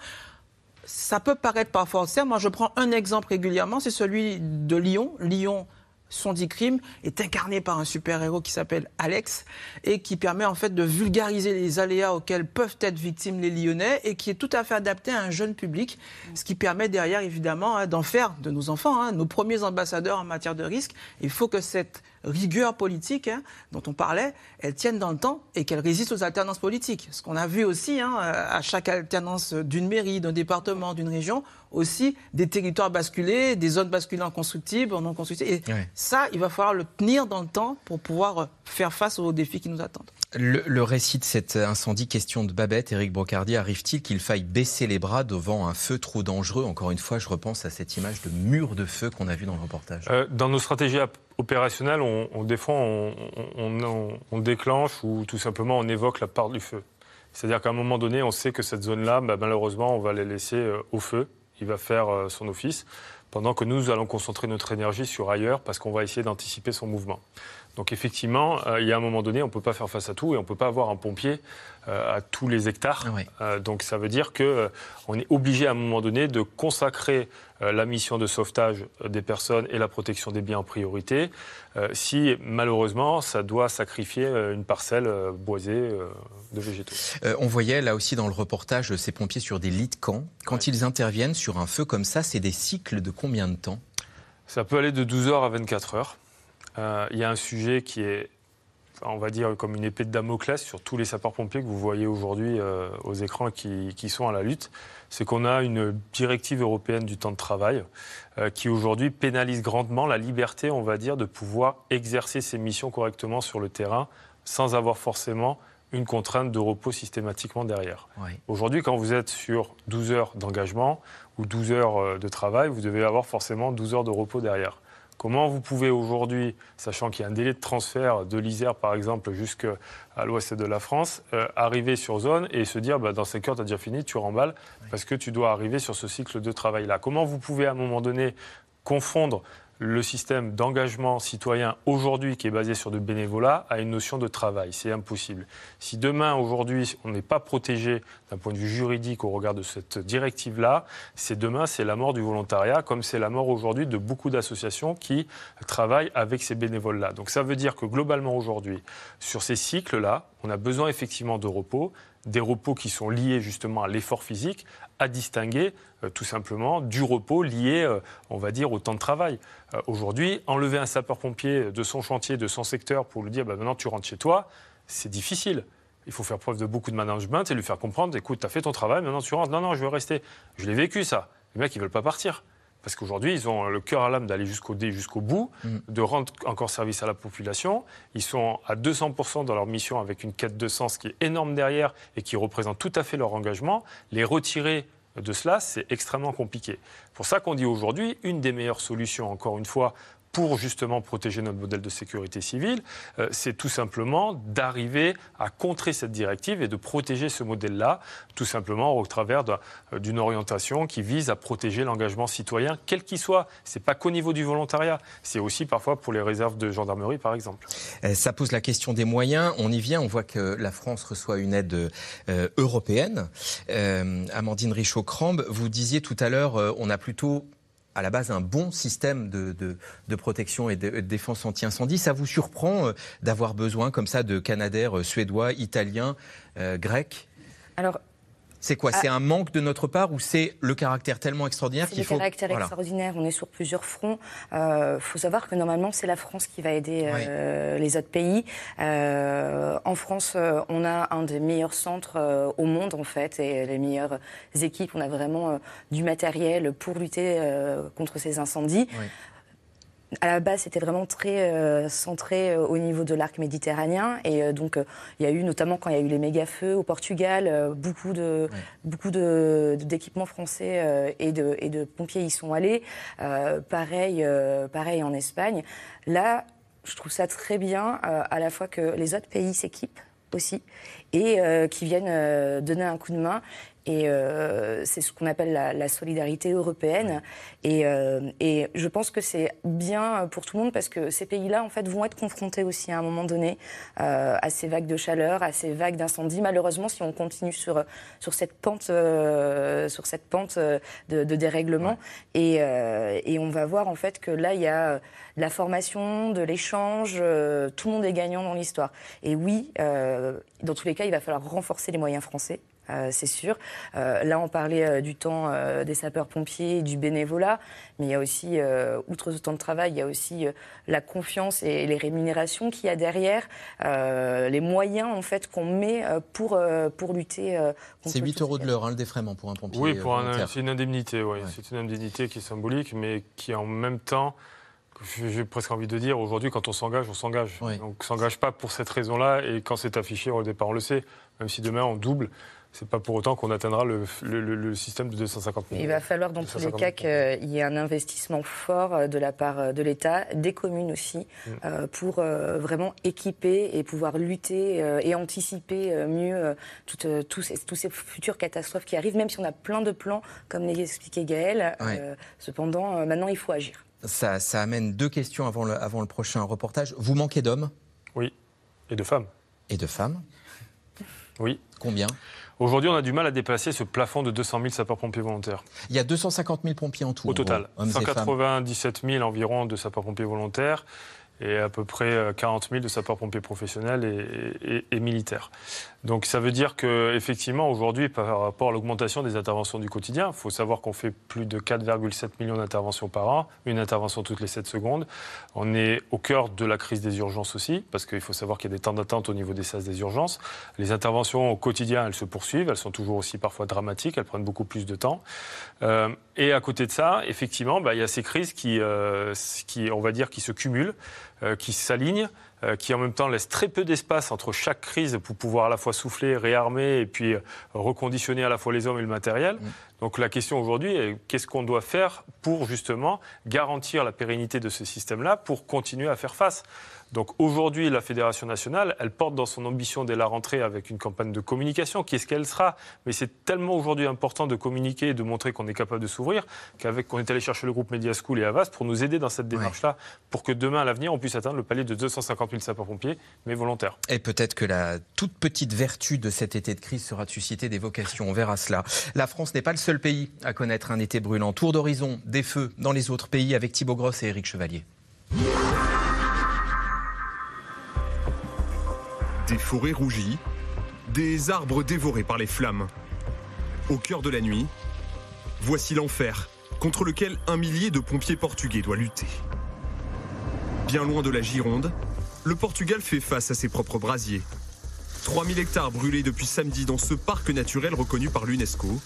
ça peut paraître parfois austère. Moi, je prends un exemple régulièrement, c'est celui de Lyon. Lyon, son dit crime, est incarné par un super-héros qui s'appelle Alex et qui permet en fait de vulgariser les aléas auxquels peuvent être victimes les Lyonnais et qui est tout à fait adapté à un jeune public, ce qui permet derrière évidemment hein, d'en faire de nos enfants hein, nos premiers ambassadeurs en matière de risque. Il faut que cette rigueur politique hein, dont on parlait, elle tienne dans le temps et qu'elle résiste aux alternances politiques. Ce qu'on a vu aussi hein, à chaque alternance d'une mairie, d'un département, d'une région, aussi des territoires basculés, des zones basculées en constructibles, en non constructibles. Et ça, il va falloir le tenir dans le temps pour pouvoir euh, faire face aux défis qui nous attendent. Le, récit de cet incendie, question de Babette, Éric Brocardi, arrive-t-il qu'il faille baisser les bras devant un feu trop dangereux? Encore une fois, je repense à cette image de mur de feu qu'on a vu dans le reportage. Euh, dans nos stratégies opérationnelles, on, on, des fois, on déclenche ou tout simplement on évoque la part du feu. C'est-à-dire qu'à un moment donné, on sait que cette zone-là, bah, malheureusement, on va la laisser euh, au feu. Il va faire euh, son office, pendant que nous allons concentrer notre énergie sur ailleurs parce qu'on va essayer d'anticiper son mouvement. Donc effectivement, euh, il y a un moment donné, on ne peut pas faire face à tout et on ne peut pas avoir un pompier euh, à tous les hectares. Euh, donc ça veut dire qu'on est obligé à un moment donné de consacrer la mission de sauvetage des personnes et la protection des biens en priorité, si malheureusement ça doit sacrifier une parcelle boisée de végétaux. On voyait là aussi dans le reportage ces pompiers sur des lits de camp. Quand ils interviennent sur un feu comme ça, c'est des cycles de combien de temps? Ça peut aller de 12 heures à 24 heures. Il y a un sujet qui est on va dire, comme une épée de Damoclès sur tous les sapeurs-pompiers que vous voyez aujourd'hui euh, aux écrans qui, sont à la lutte. C'est qu'on a une directive européenne du temps de travail euh, qui aujourd'hui pénalise grandement la liberté, on va dire, de pouvoir exercer ses missions correctement sur le terrain sans avoir forcément une contrainte de repos systématiquement derrière. Aujourd'hui, quand vous êtes sur 12 heures d'engagement ou 12 heures euh, de travail, vous devez avoir forcément 12 heures de repos derrière. Comment vous pouvez aujourd'hui, sachant qu'il y a un délai de transfert de l'Isère par exemple jusqu'à l'ouest de la France, euh, arriver sur zone et se dire bah, dans 5 heures tu as déjà fini, tu remballes parce que tu dois arriver sur ce cycle de travail-là. Comment vous pouvez à un moment donné confondre le système d'engagement citoyen aujourd'hui qui est basé sur du bénévolat a une notion de travail. C'est impossible. Si demain, aujourd'hui, on n'est pas protégé d'un point de vue juridique au regard de cette directive-là, c'est demain, c'est la mort du volontariat, comme c'est la mort aujourd'hui de beaucoup d'associations qui travaillent avec ces bénévoles-là. Donc ça veut dire que globalement aujourd'hui, sur ces cycles-là, on a besoin effectivement de repos, des repos qui sont liés justement à l'effort physique, à distinguer euh, tout simplement du repos lié, euh, on va dire, au temps de travail. Euh, aujourd'hui, enlever un sapeur-pompier de son chantier, de son secteur pour lui dire bah, maintenant tu rentres chez toi, c'est difficile. Il faut faire preuve de beaucoup de management et lui faire comprendre écoute, tu as fait ton travail, maintenant tu rentres. Non, non, je veux rester. Je l'ai vécu ça. Les mecs, ils veulent pas partir. Parce qu'aujourd'hui, ils ont le cœur à l'âme d'aller jusqu'au jusqu'au bout, mm. de rendre encore service à la population. Ils sont à 200% dans leur mission avec une quête de sens qui est énorme derrière et qui représente tout à fait leur engagement. Les retirer de cela, c'est extrêmement compliqué. Pour ça qu'on dit aujourd'hui, une des meilleures solutions, encore une fois, pour justement protéger notre modèle de sécurité civile, euh, c'est tout simplement d'arriver à contrer cette directive et de protéger ce modèle-là, tout simplement au travers euh, d'une orientation qui vise à protéger l'engagement citoyen, quel qu'il soit. Ce n'est pas qu'au niveau du volontariat, c'est aussi parfois pour les réserves de gendarmerie, par exemple. Euh, ça pose la question des moyens. On y vient, on voit que la France reçoit une aide européenne. Amandine Richaud-Crambe, vous disiez tout à l'heure, on a plutôt à la base un bon système de, de, protection et de, défense anti-incendie. Ça vous surprend euh, d'avoir besoin comme ça de Canadair euh, suédois, italiens, euh, grecs? Alors, c'est quoi C'est ah. un manque de notre part ou c'est le caractère tellement extraordinaire qu'il faut... le caractère extraordinaire. On est sur plusieurs fronts. Il euh, faut savoir que normalement, c'est la France qui va aider euh, les autres pays. Euh, en France, on a un des meilleurs centres au monde, en fait, et les meilleures équipes. On a vraiment du matériel pour lutter contre ces incendies à la base, c'était vraiment très euh, centré euh, au niveau de l'arc méditerranéen. Et euh, donc, il y a eu, notamment quand il y a eu les méga-feux au Portugal, beaucoup de beaucoup d'équipements français et, de, et de pompiers y sont allés. pareil, pareil en Espagne. Là, je trouve ça très bien, à la fois que les autres pays s'équipent aussi et qui viennent donner un coup de main. Et euh, c'est ce qu'on appelle la, solidarité européenne. Et, euh, et, je pense que c'est bien pour tout le monde parce que ces pays-là, en fait, vont être confrontés aussi à un moment donné euh, à ces vagues de chaleur, à ces vagues d'incendie. Malheureusement, si on continue sur, sur cette pente, sur cette pente de, de dérèglement, et, et, on va voir en fait que là, il y a de la formation, de l'échange, tout le monde est gagnant dans l'histoire. Et oui, dans tous les cas, il va falloir renforcer les moyens français. Euh, c'est sûr. Euh, là, on parlait euh, du temps des sapeurs-pompiers, du bénévolat, mais il y a aussi, outre ce temps de travail, il y a aussi la confiance et les rémunérations qu'il y a derrière, les moyens en fait qu'on met pour, pour lutter contre C'est 8 euros de l'heure, hein, le défraiement pour un pompier. Oui, pour c'est une indemnité, oui. C'est une indemnité qui est symbolique, mais qui en même temps j'ai presque envie de dire, aujourd'hui, quand on s'engage, on s'engage. Donc, on ne s'engage pas pour cette raison-là, et quand c'est affiché au départ, on le sait. Même si demain, on double, c'est pas pour autant qu'on atteindra le, le, système de 250 millions. Il va falloir dans tous les cas qu'il y ait un investissement fort euh, de la part euh, de l'État, des communes aussi, mm. euh, pour vraiment équiper et pouvoir lutter et anticiper mieux toutes, tous, ces, tous, ces, futures catastrophes qui arrivent, même si on a plein de plans, comme l'expliquait Gaël. cependant, maintenant, il faut agir. Ça, ça, amène deux questions avant le, avant le prochain reportage. Vous manquez d'hommes? Oui, et de femmes. Et de femmes? Oui. Combien? Aujourd'hui, on a du mal à dépasser ce plafond de 200 000 sapeurs-pompiers volontaires. Il y a 250 000 pompiers en tout. Au total. 197 000 environ de sapeurs-pompiers volontaires et à peu près 40 euh, 000 de sapeurs-pompiers professionnels et, militaires. Donc ça veut dire qu'effectivement, aujourd'hui, par rapport à l'augmentation des interventions du quotidien, il faut savoir qu'on fait plus de 4,7 millions d'interventions par an, une intervention toutes les 7 secondes. On est au cœur de la crise des urgences aussi, parce qu'il faut savoir qu'il y a des temps d'attente au niveau des SAS des urgences. Les interventions au quotidien, elles se poursuivent, elles sont toujours aussi parfois dramatiques, elles prennent beaucoup plus de temps. Euh, et à côté de ça, effectivement, bah, il y a ces crises qui, euh, qui, on va dire, qui se cumulent, qui s'alignent. Euh, qui en même temps laisse très peu d'espace entre chaque crise pour pouvoir à la fois souffler, réarmer et puis euh, reconditionner à la fois les hommes et le matériel. Mm. Donc la question aujourd'hui est qu'est-ce qu'on doit faire pour justement garantir la pérennité de ce système-là pour continuer à faire face? Donc aujourd'hui, la Fédération nationale, elle porte dans son ambition dès la rentrée avec une campagne de communication qui est ce qu'elle sera? Mais c'est tellement aujourd'hui important de communiquer et de montrer qu'on est capable de s'ouvrir qu'avec qu'on est allé chercher le groupe Media School et Avast pour nous aider dans cette démarche-là, pour que demain, à l'avenir, on puisse atteindre le palier de 250 000 sapeurs-pompiers, mais volontaires. Et peut-être que la toute petite vertu de cet été de crise sera de susciter des vocations. On verra cela. La France n'est pas le seul pays à connaître un été brûlant. Tour d'horizon, des feux dans les autres pays avec Thibaut Grosse et Éric Chevalier. Des forêts rougies, des arbres dévorés par les flammes. Au cœur de la nuit, voici l'enfer contre lequel un millier de pompiers portugais doit lutter. Bien loin de la Gironde, le Portugal fait face à ses propres brasiers. 3000 hectares brûlés depuis samedi dans ce parc naturel reconnu par l'UNESCO.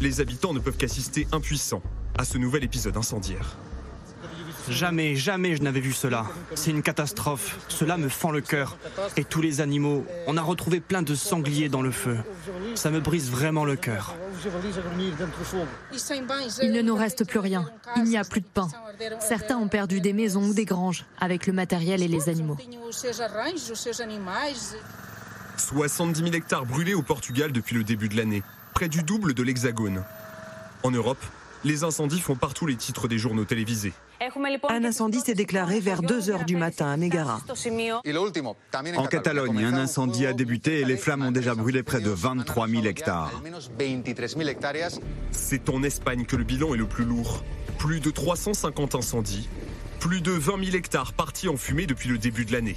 Les habitants ne peuvent qu'assister impuissants à ce nouvel épisode incendiaire. Jamais, jamais je n'avais vu cela. C'est une catastrophe. Cela me fend le cœur. Et tous les animaux, on a retrouvé plein de sangliers dans le feu. Ça me brise vraiment le cœur. Il ne nous reste plus rien. Il n'y a plus de pain. Certains ont perdu des maisons ou des granges avec le matériel et les animaux. 70 000 hectares brûlés au Portugal depuis le début de l'année, près du double de l'Hexagone. En Europe, les incendies font partout les titres des journaux télévisés. Un incendie s'est déclaré vers 2 h du matin à Megara. En Catalogne, un incendie a débuté et les flammes ont déjà brûlé près de 23 000 hectares. C'est en Espagne que le bilan est le plus lourd. Plus de 350 incendies, plus de 20 000 hectares partis en fumée depuis le début de l'année.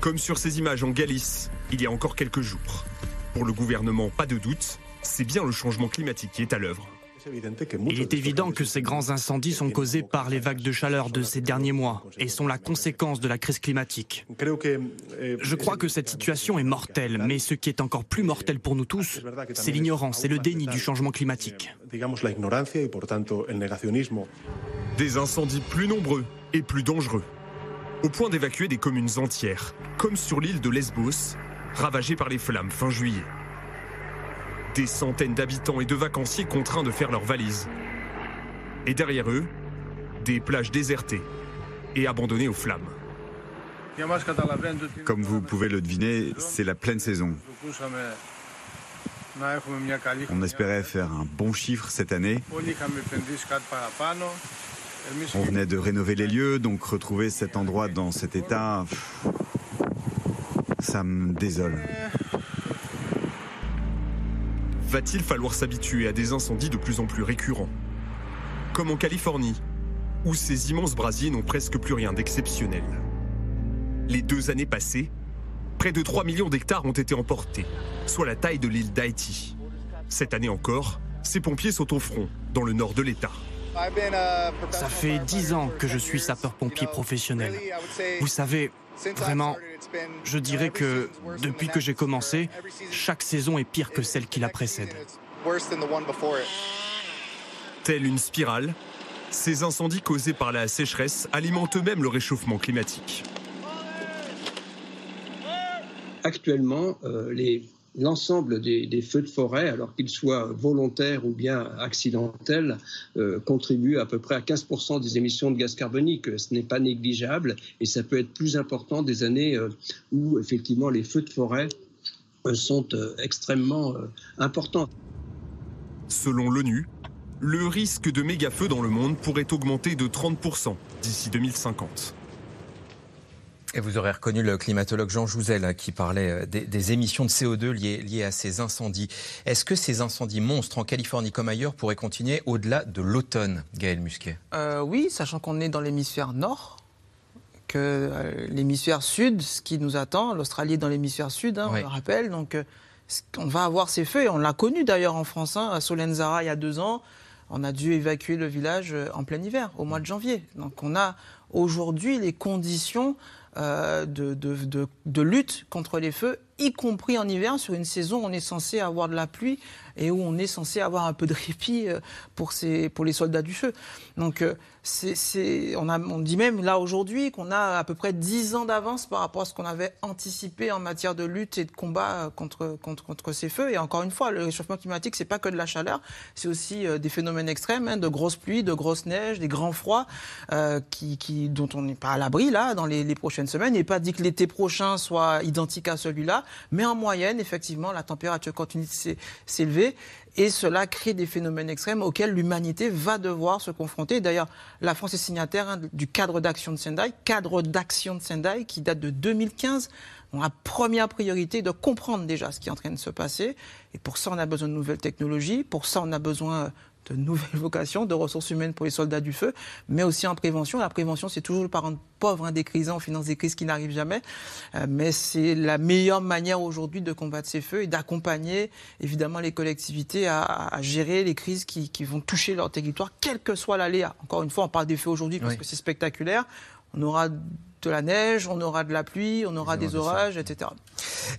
Comme sur ces images en Galice, il y a encore quelques jours. Pour le gouvernement, pas de doute, c'est bien le changement climatique qui est à l'œuvre. Il est évident que ces grands incendies sont causés par les vagues de chaleur de ces derniers mois et sont la conséquence de la crise climatique. Je crois que cette situation est mortelle, mais ce qui est encore plus mortel pour nous tous, c'est l'ignorance et le déni du changement climatique. Des incendies plus nombreux et plus dangereux, au point d'évacuer des communes entières, comme sur l'île de Lesbos, ravagée par les flammes fin juillet. Des centaines d'habitants et de vacanciers contraints de faire leurs valises. Et derrière eux, des plages désertées et abandonnées aux flammes. Comme vous pouvez le deviner, c'est la pleine saison. On espérait faire un bon chiffre cette année. On venait de rénover les lieux, donc retrouver cet endroit dans cet état, ça me désole. Va-t-il falloir s'habituer à des incendies de plus en plus récurrents Comme en Californie, où ces immenses brasiers n'ont presque plus rien d'exceptionnel. Les deux années passées, près de 3 millions d'hectares ont été emportés, soit la taille de l'île d'Haïti. Cette année encore, ces pompiers sont au front, dans le nord de l'État. Ça fait dix ans que je suis sapeur-pompier professionnel. Vous savez, Vraiment, je dirais que depuis que j'ai commencé, chaque saison est pire que celle qui la précède. Telle une spirale, ces incendies causés par la sécheresse alimentent eux-mêmes le réchauffement climatique. Actuellement, euh, les l'ensemble des, feux de forêt, alors qu'ils soient volontaires ou bien accidentels, euh, contribuent à peu près à 15% des émissions de gaz carbonique. Ce n'est pas négligeable et ça peut être plus important des années euh, où effectivement les feux de forêt euh, sont extrêmement importants. Selon l'ONU, le risque de méga-feux dans le monde pourrait augmenter de 30% d'ici 2050. Et vous aurez reconnu le climatologue Jean Jouzel hein, qui parlait euh, des, émissions de CO2 liées, liées à ces incendies. Est-ce que ces incendies monstres en Californie comme ailleurs pourraient continuer au-delà de l'automne, Gaël Musquet? Euh, Oui, sachant qu'on est dans l'hémisphère nord, que l'hémisphère sud, ce qui nous attend, l'Australie est dans l'hémisphère sud, hein, on le rappelle, donc on va avoir ces feux, et on l'a connu d'ailleurs en France, hein, à Solenzara il y a deux ans, on a dû évacuer le village en plein hiver, au mois de janvier. Donc on a aujourd'hui les conditions de, de, de, lutte contre les feux, y compris en hiver, sur une saison où on est censé avoir de la pluie et où on est censé avoir un peu de répit euh, pour, ces, pour les soldats du feu. Donc, euh, c'est, on, a, on dit même là aujourd'hui qu'on a à peu près 10 ans d'avance par rapport à ce qu'on avait anticipé en matière de lutte et de combat euh, contre, contre, contre ces feux. Et encore une fois, le réchauffement climatique, c'est pas que de la chaleur, c'est aussi des phénomènes extrêmes, hein, de grosses pluies, de grosses neiges, des grands froids, qui, qui, dont on n'est pas à l'abri là dans les, les prochaines semaines. N'est pas dit que l'été prochain soit identique à celui-là, mais en moyenne, effectivement, la température continue de s'élever et cela crée des phénomènes extrêmes auxquels l'humanité va devoir se confronter. D'ailleurs, la France est signataire hein, du cadre d'action de Sendai, cadre d'action de Sendai qui date de 2015. On a première priorité de comprendre déjà ce qui est en train de se passer. Et pour ça, on a besoin de nouvelles technologies. Pour ça, on a besoin de nouvelles vocations, de ressources humaines pour les soldats du feu, mais aussi en prévention. La prévention, c'est toujours le parent pauvre hein, des crises, on finance des crises qui n'arrivent jamais, euh, mais c'est la meilleure manière aujourd'hui de combattre ces feux et d'accompagner évidemment les collectivités à, gérer les crises qui, qui, vont toucher leur territoire, quel que soit l'aléa. Encore une fois, on parle des feux aujourd'hui parce que c'est spectaculaire. On aura de la neige, on aura de la pluie, on aura des orages, etc.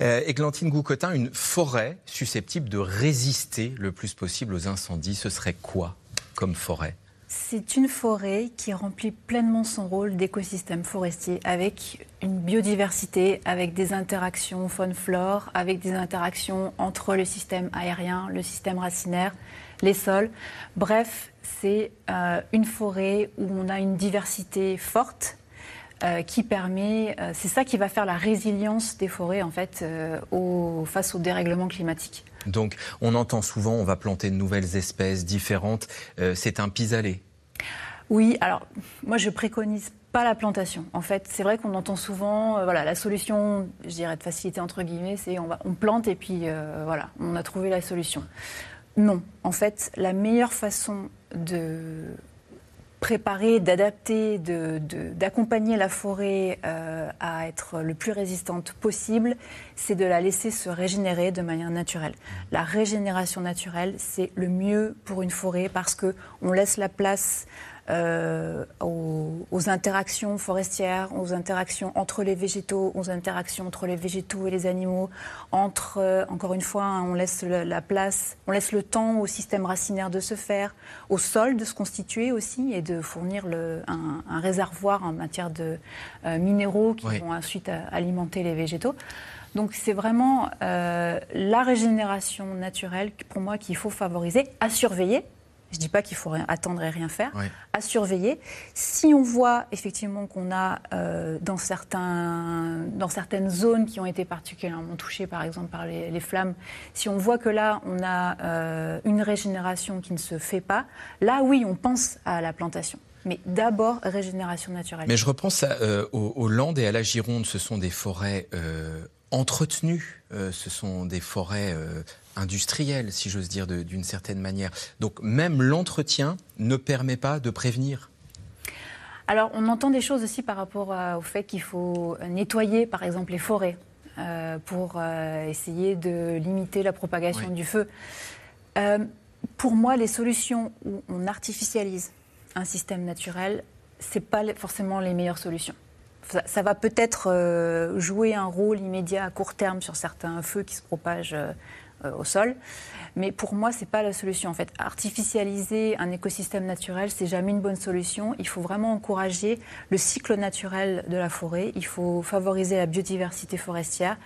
Euh, Églantine Goucotin, une forêt susceptible de résister le plus possible aux incendies, ce serait quoi comme forêt? C'est une forêt qui remplit pleinement son rôle d'écosystème forestier avec une biodiversité, avec des interactions faune-flore, avec des interactions entre le système aérien, le système racinaire, les sols. Bref, c'est euh, une forêt où on a une diversité forte euh, qui permet, euh, c'est ça qui va faire la résilience des forêts en fait euh, au, face au dérèglement climatique. Donc on entend souvent on va planter de nouvelles espèces différentes, c'est un pis-aller. Oui, alors moi je préconise pas la plantation. En fait, c'est vrai qu'on entend souvent, voilà, la solution, je dirais de facilité entre guillemets, c'est on, on plante et puis voilà, on a trouvé la solution. Non, en fait, la meilleure façon de préparer, d'adapter, d'accompagner la forêt euh, à être le plus résistante possible, c'est de la laisser se régénérer de manière naturelle. La régénération naturelle, c'est le mieux pour une forêt parce qu'on laisse la place euh, aux, interactions forestières, aux interactions entre les végétaux, aux interactions entre les végétaux et les animaux, entre, euh, encore une fois, hein, on laisse la, place, on laisse le temps au système racinaire de se faire, au sol de se constituer aussi et de fournir le, un, réservoir en matière de euh, minéraux qui vont ensuite alimenter les végétaux. Donc c'est vraiment la régénération naturelle pour moi qu'il faut favoriser, à surveiller, je ne dis pas qu'il faut attendre et rien faire, à surveiller. Si on voit effectivement qu'on a euh, dans, certains, dans certaines zones qui ont été particulièrement touchées, par exemple par les, flammes, si on voit que là on a euh, une régénération qui ne se fait pas, là oui, on pense à la plantation. Mais d'abord, régénération naturelle. Mais je repense euh, aux, Landes et à la Gironde. Ce sont des forêts entretenues. ce sont des forêts industriel, si j'ose dire, d'une certaine manière. Donc même l'entretien ne permet pas de prévenir. Alors on entend des choses aussi par rapport au fait qu'il faut nettoyer, par exemple, les forêts euh, pour euh, essayer de limiter la propagation du feu. Euh, pour moi, les solutions où on artificialise un système naturel, c'est pas forcément les meilleures solutions. Ça, va peut-être jouer un rôle immédiat à court terme sur certains feux qui se propagent au sol. Mais pour moi, ce n'est pas la solution. En fait, artificialiser un écosystème naturel, c'est jamais une bonne solution. Il faut vraiment encourager le cycle naturel de la forêt. Il faut favoriser la biodiversité forestière.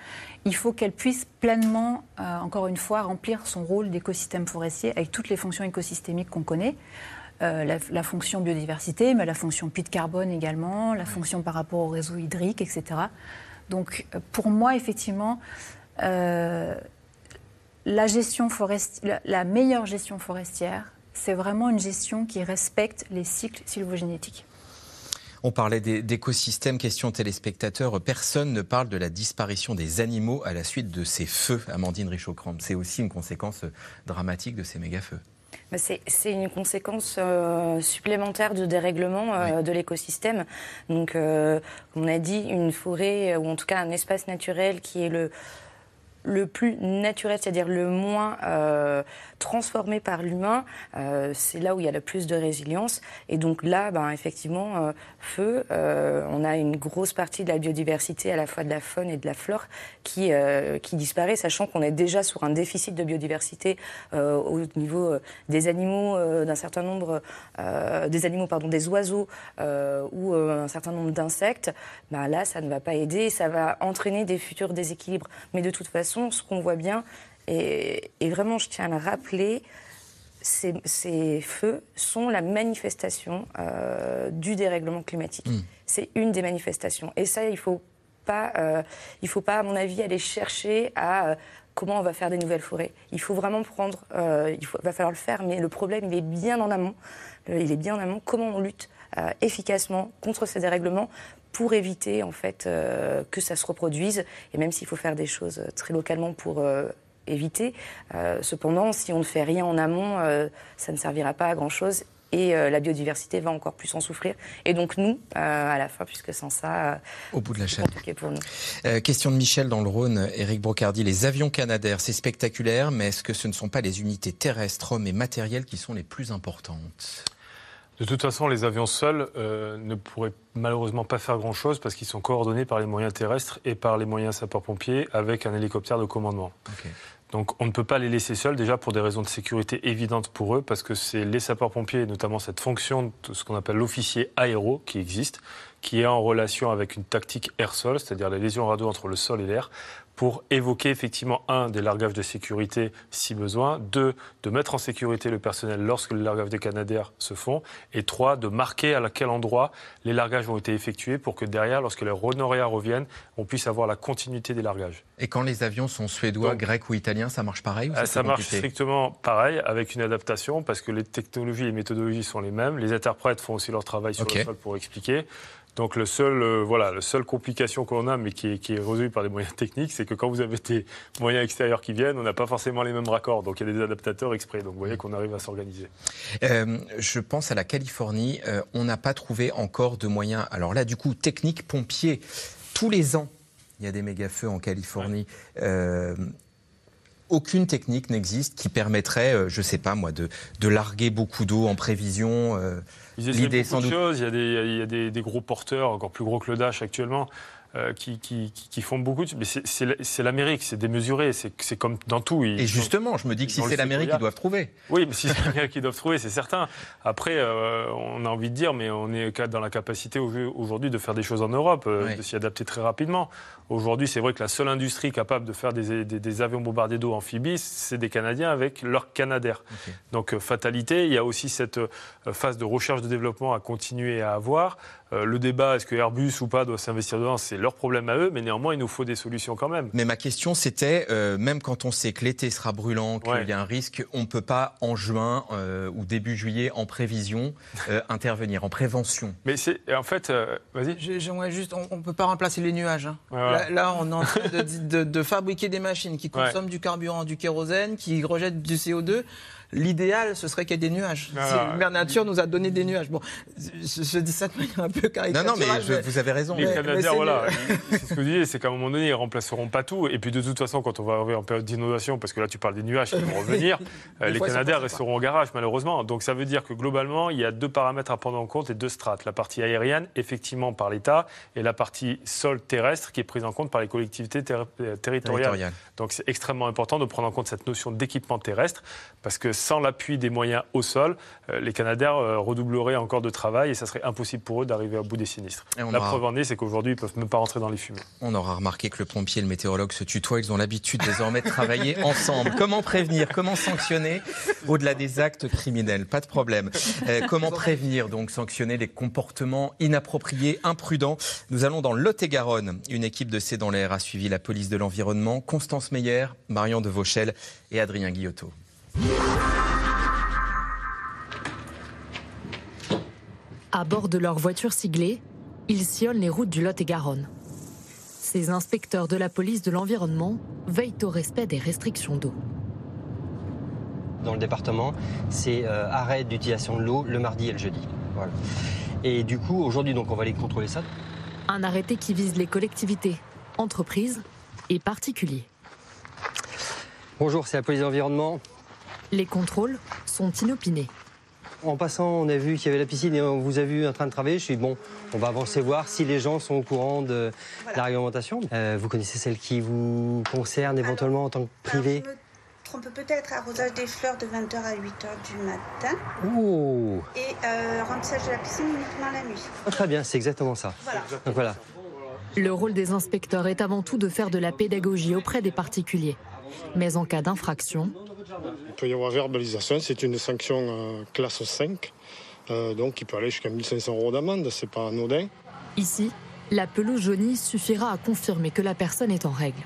Il faut qu'elle puisse pleinement, euh, encore une fois, remplir son rôle d'écosystème forestier avec toutes les fonctions écosystémiques qu'on connaît. Euh, la, fonction biodiversité, mais la fonction puits de carbone également, la fonction par rapport au réseau hydrique, etc. Donc, pour moi, effectivement, la, gestion la meilleure gestion forestière, c'est vraiment une gestion qui respecte les cycles sylvogénétiques. On parlait d'écosystèmes, question téléspectateurs. Personne ne parle de la disparition des animaux à la suite de ces feux, Amandine Richaud-Crampe. C'est aussi une conséquence dramatique de ces méga-feux. c'est une conséquence euh, supplémentaire du dérèglement euh, de l'écosystème. Donc, euh, on a dit, une forêt, ou en tout cas un espace naturel qui est le, le plus naturel, c'est-à-dire le moins transformé par l'humain, euh, c'est là où il y a le plus de résilience. Et donc là, ben, effectivement, euh, feu, euh, on a une grosse partie de la biodiversité, à la fois de la faune et de la flore, qui, qui disparaît, sachant qu'on est déjà sur un déficit de biodiversité au niveau des animaux, d'un certain nombre, des animaux, pardon, des oiseaux ou un certain nombre d'insectes. Ben là, ça ne va pas aider, ça va entraîner des futurs déséquilibres. Mais de toute façon, ce qu'on voit bien, et, vraiment, je tiens à le rappeler, ces, feux sont la manifestation euh, du dérèglement climatique. Hmm. C'est une des manifestations. Et ça, il faut, pas, euh, il faut pas, à mon avis, aller chercher à euh, comment on va faire des nouvelles forêts. Il faut vraiment prendre, il va falloir le faire, mais le problème, il est bien en amont. il est bien en amont. Comment on lutte efficacement contre ces dérèglements pour éviter en fait que ça se reproduise. Et même s'il faut faire des choses très localement pour éviter. Euh, cependant, si on ne fait rien en amont, euh, ça ne servira pas à grand-chose et euh, la biodiversité va encore plus en souffrir. Et donc nous, à la fin, puisque sans ça, au bout de la chaîne. pour nous. question de Michel dans le Rhône, Éric Brocardi, les avions canadaires, c'est spectaculaire, mais est-ce que ce ne sont pas les unités terrestres, hommes et matériels qui sont les plus importantes? De toute façon, les avions seuls ne pourraient malheureusement pas faire grand-chose parce qu'ils sont coordonnés par les moyens terrestres et par les moyens sapeurs-pompiers avec un hélicoptère de commandement. Donc on ne peut pas les laisser seuls, déjà pour des raisons de sécurité évidentes pour eux, parce que c'est les sapeurs-pompiers, notamment cette fonction de ce qu'on appelle l'officier aéro qui existe, qui est en relation avec une tactique air-sol, c'est-à-dire la lésion radio entre le sol et l'air, pour évoquer effectivement, un, des largages de sécurité si besoin, deux, de mettre en sécurité le personnel lorsque les largages des Canadaires se font, et trois, de marquer à quel endroit les largages ont été effectués pour que derrière, lorsque les honoraires reviennent, on puisse avoir la continuité des largages. Et quand les avions sont suédois, grecs ou italiens, ça marche pareil ou euh, Ça marche strictement pareil, avec une adaptation, parce que les technologies et les méthodologies sont les mêmes. Les interprètes font aussi leur travail sur le sol pour expliquer. Donc le seul, euh, voilà, la seule complication qu'on a, mais qui est, qui est résolue par des moyens techniques, c'est que quand vous avez des moyens extérieurs qui viennent, on n'a pas forcément les mêmes raccords. Donc il y a des adaptateurs exprès. Donc vous voyez qu'on arrive à s'organiser. Euh, je pense à la Californie. Euh, on n'a pas trouvé encore de moyens. Alors là, du coup, technique pompiers. Tous les ans, il y a des méga-feux en Californie aucune technique n'existe qui permettrait, euh, je ne sais pas moi, de, de larguer beaucoup d'eau en prévision. Euh, L'idée sans doute. Choses. Il y a, des, il y a des, des, gros porteurs, encore plus gros que le Dash actuellement, euh, qui, qui, qui, font beaucoup. De... Mais c'est l'Amérique, c'est démesuré, c'est comme dans tout. Et justement, je me dis que si c'est l'Amérique, ils doivent trouver. Oui, mais si c'est l'Amérique qu'ils doivent trouver, c'est certain. Après, euh, on a envie de dire, mais on est dans la capacité aujourd'hui de faire des choses en Europe, euh, de s'y adapter très rapidement. Aujourd'hui, c'est vrai que la seule industrie capable de faire des, des, des avions bombardiers d'eau amphibies, c'est des Canadiens avec leur Canadair. Donc, fatalité, il y a aussi cette phase de recherche de développement à continuer à avoir. le débat, est-ce que Airbus ou pas doit s'investir dedans, c'est leur problème à eux, mais néanmoins, il nous faut des solutions quand même. Mais ma question, c'était, euh, même quand on sait que l'été sera brûlant, qu'il y a un risque, on ne peut pas en juin euh, ou début juillet, en prévision, euh, intervenir, en prévention. Mais c'est, en fait, vas-y. J'aimerais juste, on ne peut pas remplacer les nuages. Hein. Là, on est en train de, de, fabriquer des machines qui consomment du carburant, du kérosène, qui rejettent du CO2. L'idéal, ce serait qu'il y ait des nuages. Ah, Mère Nature nous a donné des nuages. Bon, je, dis ça de manière un peu caricaturale. Non, non, mais, vous avez raison. Les Canadiens, voilà, c'est ce que je disais, c'est qu'à un moment donné, ils remplaceront pas tout. Et puis de toute façon, quand on va arriver en période d'inondation, parce que là, tu parles des nuages qui vont revenir, euh, les Canadiens resteront au garage, malheureusement. Donc ça veut dire que globalement, il y a deux paramètres à prendre en compte et deux strates. La partie aérienne, effectivement, par l'État, et la partie sol terrestre, qui est prise en compte par les collectivités euh, territoriales. Donc c'est extrêmement important de prendre en compte cette notion d'équipement terrestre, parce que sans l'appui des moyens au sol, euh, les Canadiens euh, redoubleraient encore de travail et ça serait impossible pour eux d'arriver au bout des sinistres. La preuve en est, c'est qu'aujourd'hui, ils ne peuvent même pas rentrer dans les fumées. On aura remarqué que le pompier et le météorologue se tutoient. Ils ont l'habitude désormais de travailler ensemble. Comment prévenir Comment sanctionner au-delà des actes criminels? Pas de problème. Euh, comment prévenir, donc sanctionner les comportements inappropriés, imprudents? Nous allons dans Lot-et-Garonne. Une équipe de C'est dans l'air a suivi la police de l'environnement. Constance Meyer, Marion de Vauchel et Adrien Guillotot. À bord de leur voiture siglée, ils sillonnent les routes du Lot-et-Garonne. Ces inspecteurs de la police de l'environnement veillent au respect des restrictions d'eau. dans le département, c'est arrêt d'utilisation de l'eau le mardi et le jeudi. Voilà. Et du coup, aujourd'hui, donc, on va aller contrôler ça. Un arrêté qui vise les collectivités, entreprises et particuliers. Bonjour, c'est la police de l'environnement. Les contrôles sont inopinés. En passant, on a vu qu'il y avait la piscine et on vous a vu en train de travailler. Je suis bon, on va avancer voir si les gens sont au courant de la réglementation. Euh, vous connaissez celle qui vous concerne éventuellement en tant que privé on peut peut-être arrosage des fleurs de 20h à 8h du matin. Oh. Et euh, remplissage de la piscine uniquement la nuit. Ah, très bien, c'est exactement ça. Voilà. Donc voilà. Le rôle des inspecteurs est avant tout de faire de la pédagogie auprès des particuliers. Mais en cas d'infraction, il peut y avoir verbalisation, c'est une sanction euh, classe 5, euh, donc il peut aller jusqu'à 1500 euros d'amende, c'est pas anodin. Ici, la pelouse jaunie suffira à confirmer que la personne est en règle.